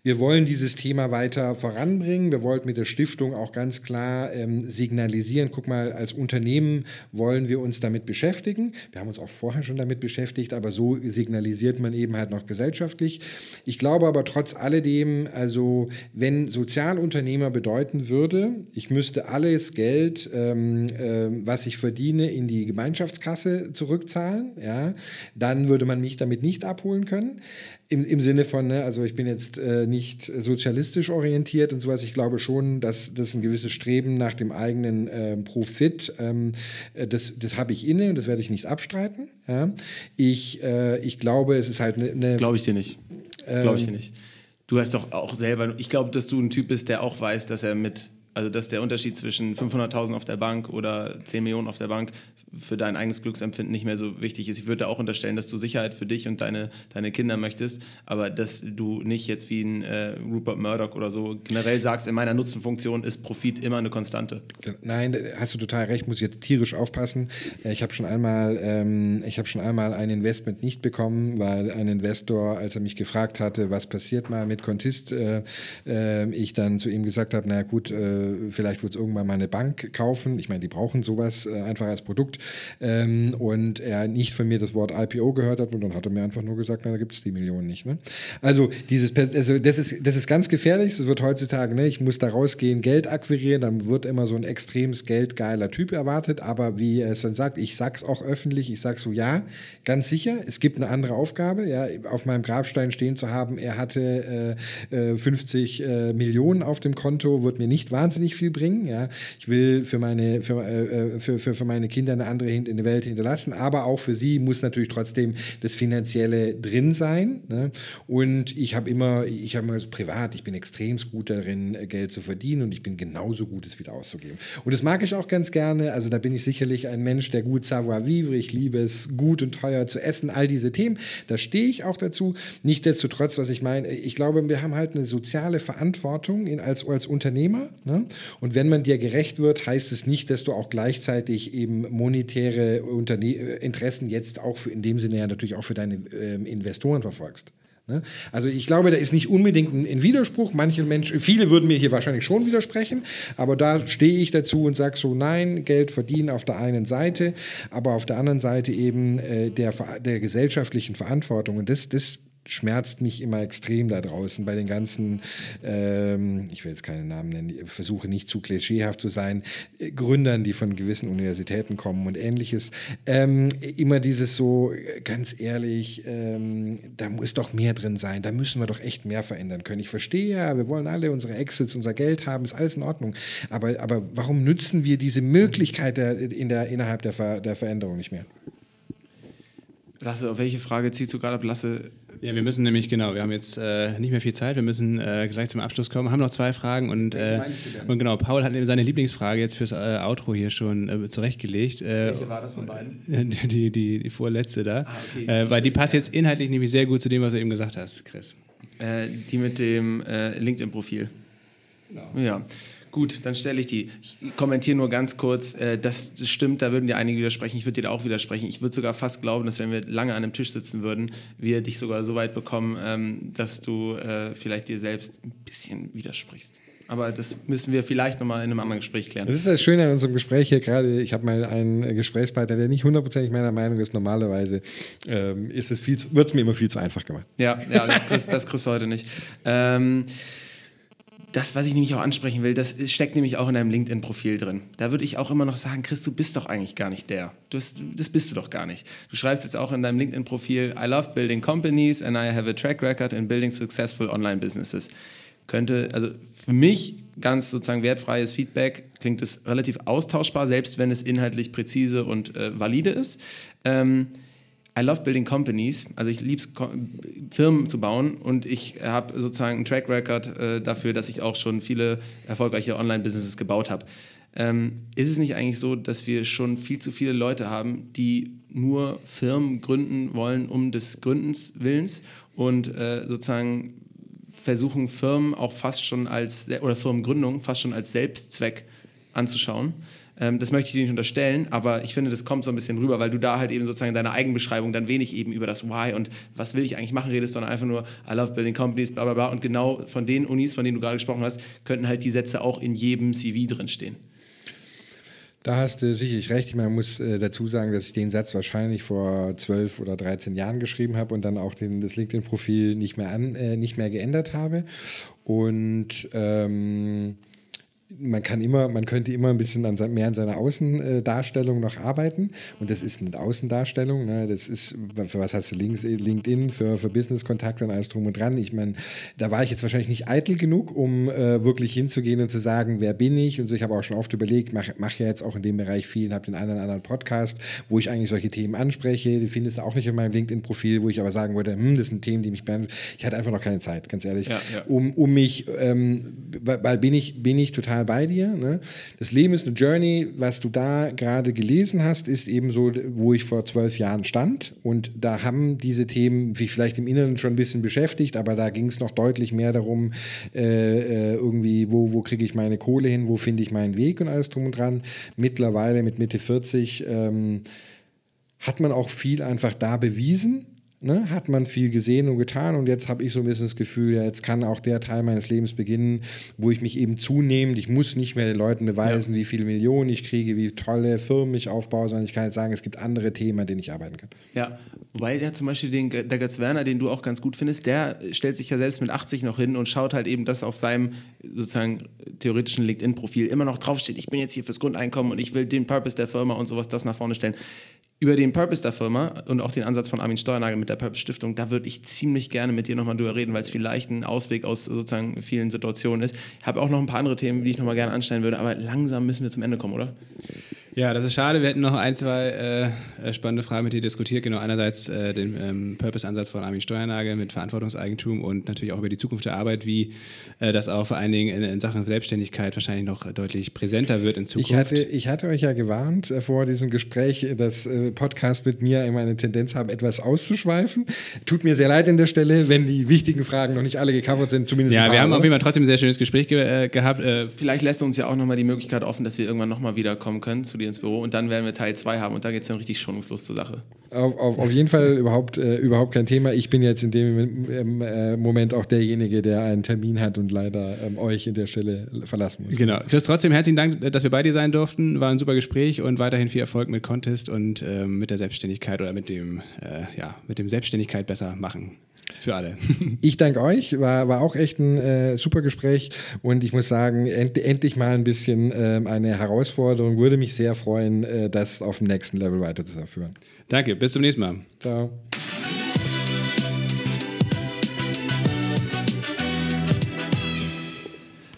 Wir wollen dieses Thema weiter voranbringen. Wir wollten mit der Stiftung auch ganz klar ähm, signalisieren, guck mal, als Unternehmen wollen wir uns damit beschäftigen. Wir haben uns auch vorher schon damit beschäftigt, aber so signalisiert man eben halt noch gesellschaftlich. Ich glaube aber trotz alledem, also wenn Sozialunternehmer bedeuten würde, ich müsste alles Geld, ähm, äh, was ich verdiene, in die Gemeinschaftskasse zurückzahlen, ja, dann würde man mich damit nicht abholen können. Im, Im Sinne von, ne, also ich bin jetzt äh, nicht sozialistisch orientiert und sowas. Ich glaube schon, dass das ein gewisses Streben nach dem eigenen äh, Profit, ähm, äh, das, das habe ich inne und das werde ich nicht abstreiten. Ja. Ich, äh, ich glaube, es ist halt eine. Ne glaube ich dir nicht. glaube ich dir nicht. Du hast doch auch selber, ich glaube, dass du ein Typ bist, der auch weiß, dass er mit also dass der Unterschied zwischen 500.000 auf der Bank oder 10 Millionen auf der Bank für dein eigenes Glücksempfinden nicht mehr so wichtig ist. Ich würde auch unterstellen, dass du Sicherheit für dich und deine, deine Kinder möchtest, aber dass du nicht jetzt wie ein äh, Rupert Murdoch oder so generell sagst, in meiner Nutzenfunktion ist Profit immer eine Konstante. Nein, hast du total recht, muss ich jetzt tierisch aufpassen. Äh, ich habe schon einmal, ähm, ich schon einmal ein Investment nicht bekommen, weil ein Investor, als er mich gefragt hatte, was passiert mal mit Contist, äh, äh, ich dann zu ihm gesagt habe, naja gut, äh, vielleicht wird es irgendwann mal eine Bank kaufen. Ich meine, die brauchen sowas äh, einfach als Produkt ähm, und er nicht von mir das Wort IPO gehört hat und dann hat er mir einfach nur gesagt, na, da gibt es die Millionen nicht. Ne? Also, dieses, also das, ist, das ist ganz gefährlich, es wird heutzutage, ne, ich muss da rausgehen, Geld akquirieren, dann wird immer so ein extremes geldgeiler Typ erwartet, aber wie es dann sagt, ich sag's auch öffentlich, ich sag so, ja, ganz sicher, es gibt eine andere Aufgabe, ja, auf meinem Grabstein stehen zu haben, er hatte äh, 50 äh, äh, Millionen auf dem Konto, wird mir nicht wahnsinnig viel bringen, ja, ich will für meine, für, äh, äh für, für, für meine Kinder eine andere in der Welt hinterlassen, aber auch für sie muss natürlich trotzdem das Finanzielle drin sein. Ne? Und ich habe immer, ich habe immer so privat, ich bin extrem gut darin, äh, Geld zu verdienen und ich bin genauso gut, es wieder auszugeben. Und das mag ich auch ganz gerne. Also da bin ich sicherlich ein Mensch, der gut savoir vivre, ich liebe es, gut und teuer zu essen, all diese Themen. Da stehe ich auch dazu. Nichtsdestotrotz, was ich meine, ich glaube, wir haben halt eine soziale Verantwortung in, als, als Unternehmer. Ne? Und wenn man dir gerecht wird, heißt es nicht, dass du auch gleichzeitig eben monetär monetäre Unterne Interessen jetzt auch für, in dem Sinne ja natürlich auch für deine ähm, Investoren verfolgst. Ne? Also ich glaube, da ist nicht unbedingt ein, ein, Widerspruch. Manche Menschen, viele würden mir hier wahrscheinlich schon widersprechen, aber da stehe ich dazu und sage so, nein, Geld verdienen auf der einen Seite, aber auf der anderen Seite eben äh, der, der gesellschaftlichen Verantwortung. Und das, das schmerzt mich immer extrem da draußen bei den ganzen, ähm, ich will jetzt keine Namen nennen, ich versuche nicht zu klischeehaft zu sein, äh, Gründern, die von gewissen Universitäten kommen und ähnliches. Ähm, immer dieses so, ganz ehrlich, ähm, da muss doch mehr drin sein, da müssen wir doch echt mehr verändern können. Ich verstehe ja, wir wollen alle unsere Exits, unser Geld haben, ist alles in Ordnung. Aber, aber warum nützen wir diese Möglichkeit der, in der, innerhalb der, Ver, der Veränderung nicht mehr? Lasse, auf welche Frage ziehst du gerade ab? Lasse, ja, wir müssen nämlich, genau, wir haben jetzt äh, nicht mehr viel Zeit, wir müssen äh, gleich zum Abschluss kommen, haben noch zwei Fragen und, äh, und genau, Paul hat seine Lieblingsfrage jetzt fürs äh, Outro hier schon äh, zurechtgelegt. Äh, Welche war das von beiden? Die, die, die vorletzte da, ah, okay. weil die passt jetzt inhaltlich nämlich sehr gut zu dem, was du eben gesagt hast, Chris. die mit dem LinkedIn-Profil. Genau. Ja. Gut, dann stelle ich die. Ich kommentiere nur ganz kurz. Äh, das stimmt, da würden dir einige widersprechen. Ich würde dir da auch widersprechen. Ich würde sogar fast glauben, dass wenn wir lange an einem Tisch sitzen würden, wir dich sogar so weit bekommen, ähm, dass du äh, vielleicht dir selbst ein bisschen widersprichst. Aber das müssen wir vielleicht nochmal in einem anderen Gespräch klären. Das ist das Schöne an unserem Gespräch hier gerade. Ich habe mal einen Gesprächspartner, der nicht hundertprozentig meiner Meinung ist. Normalerweise ähm, ist es wird es mir immer viel zu einfach gemacht. Ja, ja das, kriegst, das kriegst du heute nicht. Ähm, das, was ich nämlich auch ansprechen will, das steckt nämlich auch in deinem LinkedIn-Profil drin. Da würde ich auch immer noch sagen, Chris, du bist doch eigentlich gar nicht der. Du hast, das bist du doch gar nicht. Du schreibst jetzt auch in deinem LinkedIn-Profil, I love building companies and I have a track record in building successful online businesses. Könnte, also für mich ganz sozusagen wertfreies Feedback, klingt es relativ austauschbar, selbst wenn es inhaltlich präzise und äh, valide ist. Ähm, I love building companies. Also ich liebe es, Firmen zu bauen und ich habe sozusagen einen Track Record äh, dafür, dass ich auch schon viele erfolgreiche Online-Businesses gebaut habe. Ähm, ist es nicht eigentlich so, dass wir schon viel zu viele Leute haben, die nur Firmen gründen wollen um des Gründens Willens und äh, sozusagen versuchen Firmen auch fast schon als oder Firmengründung fast schon als Selbstzweck anzuschauen? Ähm, das möchte ich dir nicht unterstellen, aber ich finde, das kommt so ein bisschen rüber, weil du da halt eben sozusagen in deiner Eigenbeschreibung dann wenig eben über das Why und was will ich eigentlich machen redest, sondern einfach nur I love building companies, bla bla bla. Und genau von den Unis, von denen du gerade gesprochen hast, könnten halt die Sätze auch in jedem CV drinstehen. Da hast du sicherlich recht. Man muss äh, dazu sagen, dass ich den Satz wahrscheinlich vor zwölf oder 13 Jahren geschrieben habe und dann auch den, das LinkedIn-Profil nicht, mehr äh, nicht mehr geändert habe. Und ähm, man kann immer, man könnte immer ein bisschen an, mehr an seiner Außendarstellung noch arbeiten. Und das ist eine Außendarstellung. Ne? Das ist, für was hast du Links, LinkedIn, für, für Business-Kontakte und alles drum und dran. Ich meine, da war ich jetzt wahrscheinlich nicht eitel genug, um äh, wirklich hinzugehen und zu sagen, wer bin ich? Und so, ich habe auch schon oft überlegt, mache mach ja jetzt auch in dem Bereich viel, habe den einen oder anderen Podcast, wo ich eigentlich solche Themen anspreche. Die findest du auch nicht in meinem LinkedIn-Profil, wo ich aber sagen würde, hm, das sind Themen, die mich behandeln. Ich hatte einfach noch keine Zeit, ganz ehrlich, ja, ja. Um, um mich, ähm, weil bin ich, bin ich total bei dir. Ne? Das Leben ist eine Journey. Was du da gerade gelesen hast, ist eben so, wo ich vor zwölf Jahren stand. Und da haben diese Themen mich vielleicht im Inneren schon ein bisschen beschäftigt, aber da ging es noch deutlich mehr darum, äh, äh, irgendwie, wo, wo kriege ich meine Kohle hin, wo finde ich meinen Weg und alles drum und dran. Mittlerweile mit Mitte 40 ähm, hat man auch viel einfach da bewiesen ne, hat man viel gesehen und getan und jetzt habe ich so ein bisschen das Gefühl, ja, jetzt kann auch der Teil meines Lebens beginnen, wo ich mich eben zunehmend, ich muss nicht mehr den Leuten beweisen, ja. wie viele Millionen ich kriege, wie tolle Firmen ich aufbaue, sondern ich kann jetzt sagen, es gibt andere Themen, an denen ich arbeiten kann. Ja, wobei der zum Beispiel den, der Götz Werner, den du auch ganz gut findest, der stellt sich ja selbst mit 80 noch hin und schaut halt eben, dass auf seinem sozusagen theoretischen LinkedIn-Profil immer noch draufsteht, ich bin jetzt hier fürs Grundeinkommen und ich will den Purpose der Firma und sowas das nach vorne stellen über den Purpose der Firma und auch den Ansatz von Armin Steuernagel mit der Purpose Stiftung, da würde ich ziemlich gerne mit dir nochmal drüber reden, weil es vielleicht ein Ausweg aus sozusagen vielen Situationen ist. Ich habe auch noch ein paar andere Themen, die ich nochmal gerne anstellen würde, aber langsam müssen wir zum Ende kommen, oder? Ja, das ist schade. Wir hätten noch ein, zwei äh, spannende Fragen mit dir diskutiert. Genau, einerseits äh, den ähm, Purpose-Ansatz von Armin Steuernagel mit Verantwortungseigentum und natürlich auch über die Zukunft der Arbeit, wie äh, das auch vor allen Dingen in, in, Sachen Selbstständigkeit wahrscheinlich noch deutlich präsenter wird in Zukunft. Ich hatte, ich hatte euch ja gewarnt äh, vor diesem Gespräch, dass äh, Podcasts mit mir immer eine Tendenz haben, etwas auszuschweifen. Tut mir sehr leid an der Stelle, wenn die wichtigen Fragen noch nicht alle gecovert sind, zumindest Ja, wir haben auf jeden Fall trotzdem ein sehr schönes Gespräch ge äh, gehabt. Vielleicht lässt uns ja auch nochmal die Möglichkeit offen, dass wir irgendwann nochmal wiederkommen können zu dir ins Büro und dann werden wir Teil 2 haben und da geht es dann richtig schonungslos zur Sache. Auf, auf, auf jeden Fall überhaupt, äh, überhaupt kein Thema. Ich bin jetzt in dem ähm, äh, Moment auch derjenige, der einen Termin hat und leider ähm, euch in der Stelle verlassen muss. Genau. Chris, trotzdem herzlichen Dank, dass wir bei dir sein durften. War ein super Gespräch und weiterhin viel Erfolg mit Contest und ähm, mit der Selbstständigkeit oder mit dem, äh, ja, mit dem Selbstständigkeit besser machen für alle. ich danke euch, war, war auch echt ein äh, super Gespräch und ich muss sagen, end, endlich mal ein bisschen äh, eine Herausforderung. Würde mich sehr freuen, äh, das auf dem nächsten Level weiterzuführen. Danke, bis zum nächsten Mal. Ciao.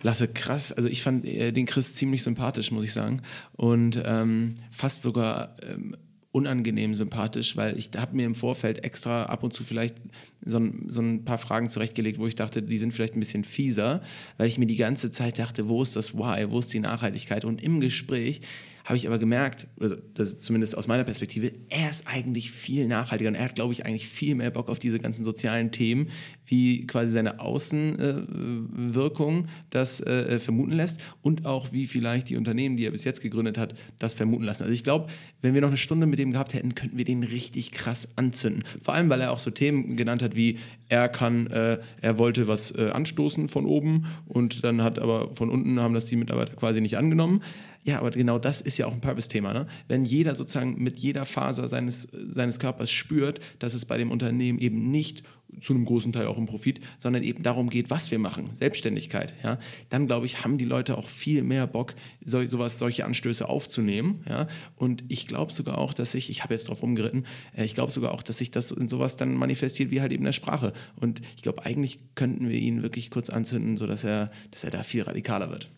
Lasse, krass. Also ich fand äh, den Chris ziemlich sympathisch, muss ich sagen. Und ähm, fast sogar ähm, unangenehm sympathisch, weil ich habe mir im Vorfeld extra ab und zu vielleicht so ein, so ein paar Fragen zurechtgelegt, wo ich dachte, die sind vielleicht ein bisschen fieser, weil ich mir die ganze Zeit dachte, wo ist das Why, wo ist die Nachhaltigkeit? Und im Gespräch habe ich aber gemerkt, also das zumindest aus meiner Perspektive, er ist eigentlich viel nachhaltiger und er hat, glaube ich, eigentlich viel mehr Bock auf diese ganzen sozialen Themen, wie quasi seine Außenwirkung äh, das äh, vermuten lässt und auch wie vielleicht die Unternehmen, die er bis jetzt gegründet hat, das vermuten lassen. Also ich glaube, wenn wir noch eine Stunde mit dem gehabt hätten, könnten wir den richtig krass anzünden. Vor allem, weil er auch so Themen genannt hat wie, er kann, äh, er wollte was äh, anstoßen von oben und dann hat aber von unten haben das die Mitarbeiter quasi nicht angenommen. Ja, aber genau das ist ja auch ein Purpose-Thema. Ne? Wenn jeder sozusagen mit jeder Faser seines, seines Körpers spürt, dass es bei dem Unternehmen eben nicht zu einem großen Teil auch im Profit, sondern eben darum geht, was wir machen, Selbstständigkeit, ja, dann glaube ich, haben die Leute auch viel mehr Bock, so, sowas, solche Anstöße aufzunehmen, ja, und ich glaube sogar auch, dass sich, ich habe jetzt drauf rumgeritten, äh, ich glaube sogar auch, dass sich das in sowas dann manifestiert wie halt eben der Sprache und ich glaube, eigentlich könnten wir ihn wirklich kurz anzünden, sodass er, dass er da viel radikaler wird.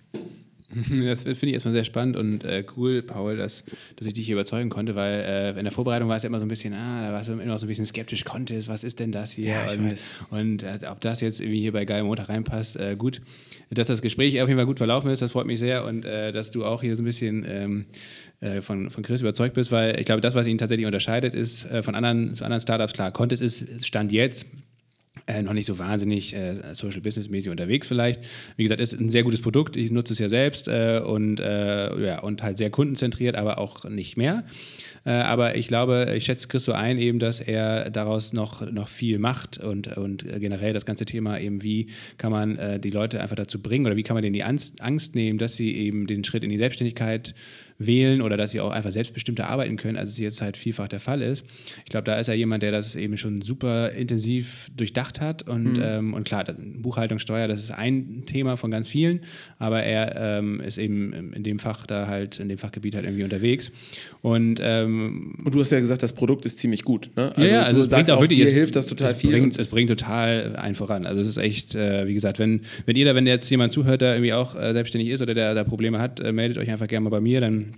Das finde ich erstmal sehr spannend und äh, cool, Paul, dass, dass ich dich hier überzeugen konnte, weil äh, in der Vorbereitung war es ja immer so ein bisschen, ah, da war es immer noch so ein bisschen skeptisch, Contest, was ist denn das hier? Ja, ich und weiß. und äh, ob das jetzt irgendwie hier bei Geil Montag reinpasst, äh, gut. Dass das Gespräch auf jeden Fall gut verlaufen ist, das freut mich sehr und äh, dass du auch hier so ein bisschen ähm, äh, von, von Chris überzeugt bist, weil ich glaube, das, was ihn tatsächlich unterscheidet, ist von anderen, zu anderen Startups, klar, Contest ist Stand jetzt äh, noch nicht so wahnsinnig äh, Social Business mäßig unterwegs vielleicht. Wie gesagt, ist ein sehr gutes Produkt. Ich nutze es ja selbst äh, und äh, ja und halt sehr kundenzentriert, aber auch nicht mehr. Äh, aber ich glaube, ich schätze Chris so ein, eben, dass er daraus noch, noch viel macht und, und generell das ganze Thema eben, wie kann man äh, die Leute einfach dazu bringen oder wie kann man denen die Angst, Angst nehmen, dass sie eben den Schritt in die Selbstständigkeit wählen oder dass sie auch einfach selbstbestimmter arbeiten können, als es jetzt halt vielfach der Fall ist. Ich glaube, da ist er jemand, der das eben schon super intensiv durchdacht hat und, Mhm. ähm, und klar, Buchhaltungssteuer, das ist ein Thema von ganz vielen, aber er ähm, ist eben in dem Fach da halt, in dem Fachgebiet halt irgendwie unterwegs und ähm, Und du hast ja gesagt, das Produkt ist ziemlich gut. Ne? ja, ja, also du es bringt auch wirklich, dir es, hilft das total es viel. Bringt, es bringt total einen voran. Also es ist echt, äh, wie gesagt, wenn, wenn ihr da, wenn jetzt jemand zuhört, der irgendwie auch äh, selbstständig ist oder der da Probleme hat, äh, meldet euch einfach gerne mal bei mir, dann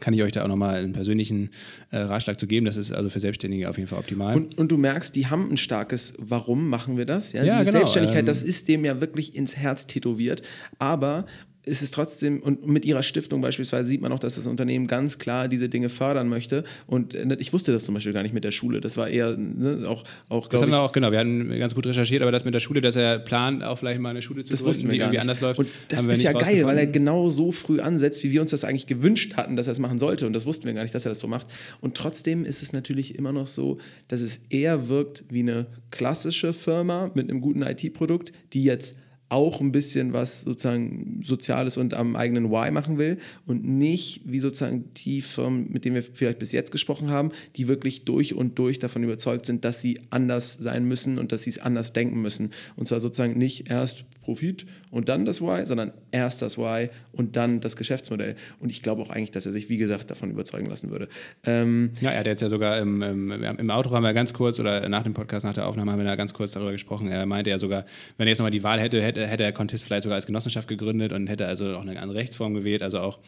kann ich euch da auch nochmal einen persönlichen äh, Ratschlag zu geben. Das ist also für Selbstständige auf jeden Fall optimal. Und, und du merkst, die haben ein starkes Warum machen wir das? Ja, Ja, Diese genau, Selbstständigkeit, ähm, das ist dem ja wirklich ins Herz tätowiert. Aber es ist trotzdem, und mit ihrer Stiftung beispielsweise sieht man auch, dass das Unternehmen ganz klar diese Dinge fördern möchte. Und äh, ich wusste das zum Beispiel gar nicht mit der Schule. Das war eher ne, auch, auch das haben wir auch, genau, wir hatten ganz gut recherchiert, aber das mit der Schule, dass er plant, auch vielleicht mal eine Schule zu Das gründen, wussten wir die gar irgendwie nicht. anders läuft. Und das ist ja geil, weil er genau so früh ansetzt, wie wir uns das eigentlich gewünscht hatten, dass er es machen sollte. Und das wussten wir gar nicht, dass er das so macht. Und trotzdem ist es natürlich immer noch so, dass es eher wirkt wie eine klassische Firma mit einem guten IT-Produkt, die jetzt auch ein bisschen was sozusagen Soziales und am eigenen Why machen will und nicht wie sozusagen die Firmen, mit denen wir vielleicht bis jetzt gesprochen haben, die wirklich durch und durch davon überzeugt sind, dass sie anders sein müssen und dass sie es anders denken müssen. Und zwar sozusagen nicht erst Profit und dann das Why, sondern erst das Why und dann das Geschäftsmodell. Und ich glaube auch eigentlich, dass er sich, wie gesagt, davon überzeugen lassen würde. Ähm, Ja, er hat jetzt ja sogar im, im, im Auto haben wir ganz kurz oder nach dem Podcast, nach der Aufnahme haben wir da ganz kurz darüber gesprochen. Er meinte ja sogar, wenn er jetzt nochmal die Wahl hätte, hätte, hätte er Contest vielleicht sogar als Genossenschaft gegründet und hätte also auch eine andere Rechtsform gewählt. Also auch,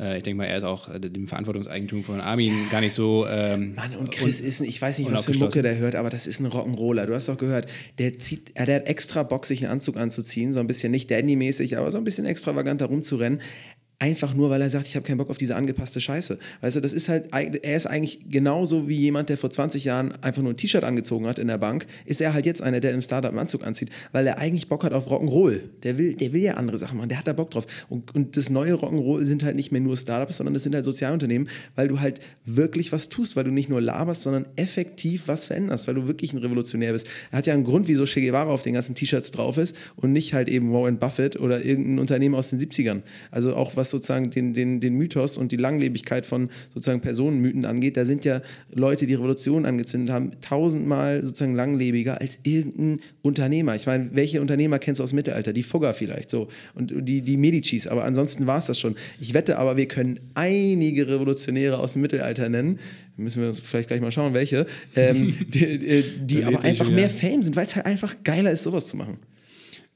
äh, ich denke mal, er ist auch äh, dem Verantwortungseigentum von Armin gar nicht so. Ähm, Mann, und Chris un- ist, ein- ich weiß nicht, was für. Mucke der hört, aber das ist ein Rock'n'Roller. Du hast doch gehört, der zieht, er der hat extra Bock, sich einen Anzug anzuziehen, so ein bisschen nicht Dandy-mäßig, aber so ein bisschen extravaganter rumzurennen. Einfach nur, weil er sagt, ich habe keinen Bock auf diese angepasste Scheiße. Weißt du, das ist halt, er ist eigentlich genauso wie jemand, der vor 20 Jahren einfach nur ein T-Shirt angezogen hat in der Bank, ist er halt jetzt einer, der im Startup einen Anzug anzieht, weil er eigentlich Bock hat auf Rock'n'Roll. Der will, der will ja andere Sachen machen, der hat da Bock drauf. Und, und das neue Rock'n'Roll sind halt nicht mehr nur Startups, sondern das sind halt Sozialunternehmen, weil du halt wirklich was tust, weil du nicht nur laberst, sondern effektiv was veränderst, weil du wirklich ein Revolutionär bist. Er hat ja einen Grund, wieso Che Guevara auf den ganzen T-Shirts drauf ist und nicht halt eben Warren Buffett oder irgendein Unternehmen aus den 70ern. Also auch was sozusagen den, den, den Mythos und die Langlebigkeit von sozusagen Personenmythen angeht, da sind ja Leute, die Revolution angezündet haben, tausendmal sozusagen langlebiger als irgendein Unternehmer. Ich meine, welche Unternehmer kennst du aus dem Mittelalter? Die Fugger vielleicht so und die, die Medicis, aber ansonsten war es das schon. Ich wette aber, wir können einige Revolutionäre aus dem Mittelalter nennen, müssen wir vielleicht gleich mal schauen, welche, ähm, die, die aber einfach mehr Fame sind, weil es halt einfach geiler ist, sowas zu machen.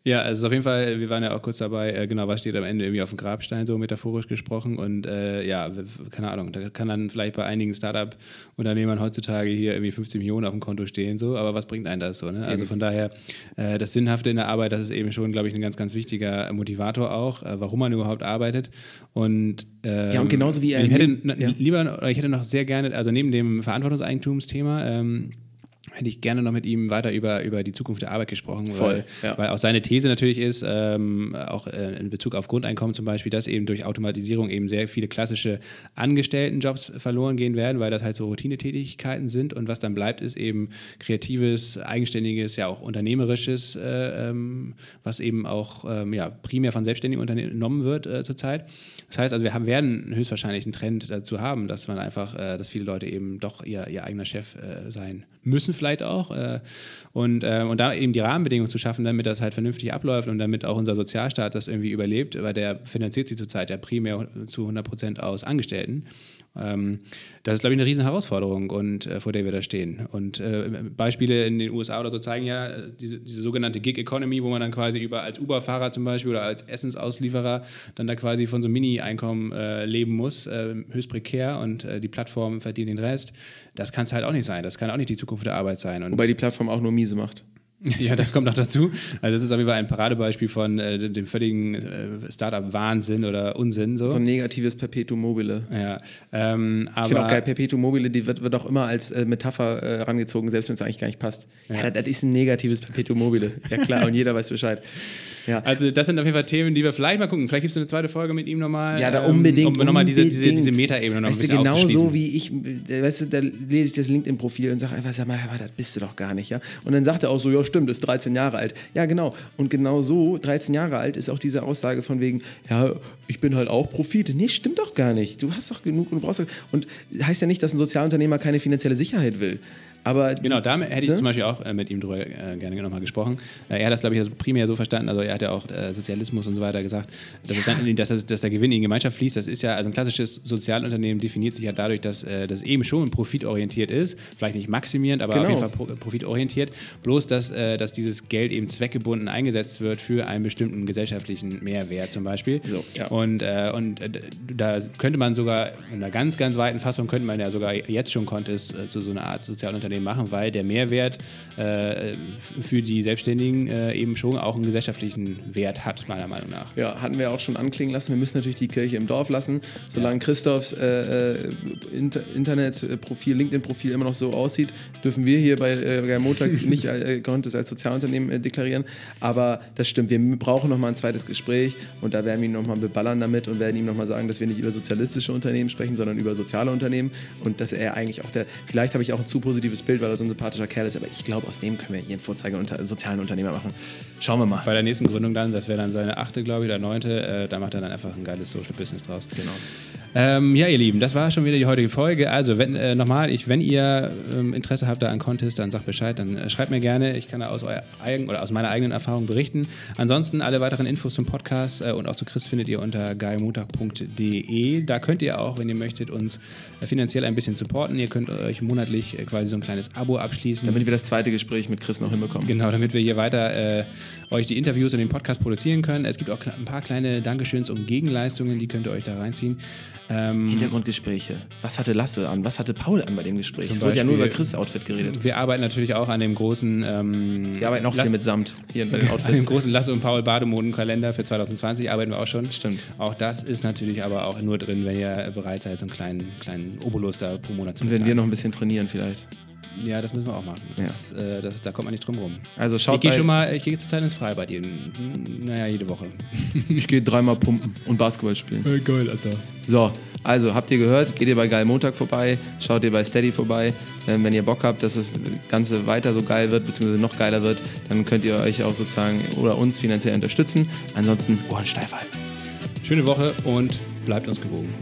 Ja, also auf jeden Fall, wir waren ja auch kurz dabei, äh, genau, was steht am Ende irgendwie auf dem Grabstein, so metaphorisch gesprochen. Und äh, ja, keine Ahnung, da kann dann vielleicht bei einigen Startup-Unternehmern heutzutage hier irgendwie 50 Millionen auf dem Konto stehen, so, aber was bringt einen das so? Ne? Also von daher, äh, das Sinnhafte in der Arbeit, das ist eben schon, glaube ich, ein ganz, ganz wichtiger Motivator auch, äh, warum man überhaupt arbeitet. Und, ähm, Ja, und genauso wie er- ich hätte ja. lieber, ich hätte noch sehr gerne, also neben dem Verantwortungseigentumsthema, ähm, hätte ich gerne noch mit ihm weiter über, über die Zukunft der Arbeit gesprochen, Voll, weil, ja. weil auch seine These natürlich ist, ähm, auch äh, in Bezug auf Grundeinkommen zum Beispiel, dass eben durch Automatisierung eben sehr viele klassische Angestelltenjobs verloren gehen werden, weil das halt so Routinetätigkeiten sind und was dann bleibt, ist eben kreatives, eigenständiges, ja auch unternehmerisches, äh, ähm, was eben auch ähm, ja, primär von Selbstständigen unternommen wird äh, zurzeit. Das heißt also, wir haben, werden höchstwahrscheinlich einen Trend dazu haben, dass man einfach, äh, dass viele Leute eben doch ihr, ihr eigener Chef äh, sein müssen vielleicht auch. Äh, und, äh, und da eben die Rahmenbedingungen zu schaffen, damit das halt vernünftig abläuft und damit auch unser Sozialstaat das irgendwie überlebt, weil der finanziert sich zurzeit ja primär zu 100 Prozent aus Angestellten. Ähm, das ist, glaube ich, eine riesen Herausforderung und äh, vor der wir da stehen. Und äh, Beispiele in den USA oder so zeigen ja äh, diese, diese sogenannte Gig Economy, wo man dann quasi über als Uber-Fahrer zum Beispiel oder als Essensauslieferer dann da quasi von so einem Mini-Einkommen äh, leben muss, äh, höchst prekär und äh, die Plattform verdient den Rest. Das kann es halt auch nicht sein. Das kann auch nicht die Zukunft der Arbeit sein. Und Wobei die Plattform auch nur miese macht. Ja, das kommt noch dazu. Also das ist auf jeden Fall ein Paradebeispiel von äh, dem völligen äh, Startup-Wahnsinn oder Unsinn. So. So ein negatives Perpetuum mobile. ja, ähm, Ich finde auch aber geil, Perpetuum mobile, die wird, wird auch immer als äh, Metapher äh, rangezogen, selbst wenn es eigentlich gar nicht passt. Ja, das, das ist ein negatives Perpetuum mobile. Ja klar, und jeder weiß Bescheid. Ja. also das sind auf jeden Fall Themen, die wir vielleicht mal gucken. Vielleicht gibt es eine zweite Folge mit ihm nochmal. Ja, da unbedingt. Um nochmal diese, diese, diese Metaebene noch ein weißt bisschen genau so wie ich, äh, weißt du, da lese ich das LinkedIn-Profil und sage einfach, sag mal, das bist du doch gar nicht, ja. Und dann sagt er auch so, ja stimmt, ist 13 Jahre alt. Ja, genau. Und genau so, 13 Jahre alt, ist auch diese Aussage von wegen, ja, ich bin halt auch Profit. Nee, stimmt doch gar nicht. Du hast doch genug und du brauchst doch. Und heißt ja nicht, dass ein Sozialunternehmer keine finanzielle Sicherheit will. Aber Genau, da hätte ich Ne? zum Beispiel auch äh, mit ihm drüber äh, gerne nochmal gesprochen. Äh, er hat das, glaube ich, also primär so verstanden, also er hat ja auch äh, Sozialismus und so weiter gesagt, dass, es dann, dass, das, dass der Gewinn in die Gemeinschaft fließt. Das ist ja, also ein klassisches Sozialunternehmen definiert sich ja dadurch, dass äh, das eben schon profitorientiert ist, vielleicht nicht maximierend, aber auf Genau. jeden Fall pro, profitorientiert. Bloß, dass, äh, dass dieses Geld eben zweckgebunden eingesetzt wird für einen bestimmten gesellschaftlichen Mehrwert zum Beispiel. So, ja. Und, äh, und da könnte man sogar in einer ganz, ganz weiten Fassung könnte man ja sogar jetzt schon Contest zu so einer Art Sozialunternehmen machen, weil der Mehrwert äh, für die Selbstständigen äh, eben schon auch einen gesellschaftlichen Wert hat, meiner Meinung nach. Ja, hatten wir auch schon anklingen lassen. Wir müssen natürlich die Kirche im Dorf lassen. Solange Christophs äh, äh, Inter Internetprofil, LinkedIn-Profil immer noch so aussieht, dürfen wir hier bei äh, Montag nicht äh, als Sozialunternehmen äh, deklarieren. Aber das stimmt, wir brauchen nochmal ein zweites Gespräch und da werden wir ihn nochmal beballern damit und werden ihm nochmal sagen, dass wir nicht über sozialistische Unternehmen sprechen, sondern über soziale Unternehmen und dass er eigentlich auch der, vielleicht habe ich auch ein zu positives Bild, weil er so ein sympathischer Kerl ist, aber ich glaube, aus dem können wir hier einen Vorzeige unter sozialen Unternehmer machen. Schauen wir mal. Bei der nächsten Gründung dann, das wäre dann seine achte, glaube ich, oder neunte, äh, da macht er dann einfach ein geiles Social Business draus. Genau. Ähm, ja, ihr Lieben, das war schon wieder die heutige Folge. Also, wenn, äh, nochmal, ich, wenn ihr ähm, Interesse habt da an Contest, dann sagt Bescheid, dann äh, schreibt mir gerne. Ich kann da aus, eurer eigen, oder aus meiner eigenen Erfahrung berichten. Ansonsten alle weiteren Infos zum Podcast äh, und auch zu Chris findet ihr unter geilmontag.de. Da könnt ihr auch, wenn ihr möchtet, uns äh, finanziell ein bisschen supporten. Ihr könnt euch monatlich äh, quasi so ein kleines Abo abschließen. Damit wir das zweite Gespräch mit Chris noch hinbekommen. Genau, damit wir hier weiter äh, euch die Interviews und den Podcast produzieren können. Es gibt auch ein paar kleine Dankeschöns und Gegenleistungen, die könnt ihr euch da reinziehen. Ähm, Hintergrundgespräche. Was hatte Lasse an? Was hatte Paul an bei dem Gespräch? Es wurde ja nur über Chris Outfit geredet. wir arbeiten natürlich auch an dem großen, ähm, Wir arbeiten auch viel mit Samt hier bei den an dem Outfits. großen Lasse und Paul Bademodenkalender für 2020 arbeiten wir auch schon. Stimmt. Auch das ist natürlich aber auch nur drin, wenn ihr bereit seid, so einen kleinen, kleinen Obolus da pro Monat zu Und wenn bezahlen. wir noch ein bisschen trainieren vielleicht. Ja, das müssen wir auch machen. Das, äh, das, da kommt man nicht drum rum. Also schaut Ich gehe schon mal, ich gehe zurzeit ins Freibad jeden, naja, jede Woche. Ich gehe dreimal pumpen und Basketball spielen. geil, Alter. So, also habt ihr gehört, geht ihr bei Geil Montag vorbei, schaut ihr bei Steady vorbei. Ähm, wenn ihr Bock habt, dass das Ganze weiter so geil wird, beziehungsweise noch geiler wird, dann könnt ihr euch auch sozusagen oder uns finanziell unterstützen. Ansonsten Ohren steif halten. Schöne Woche und bleibt uns gewogen.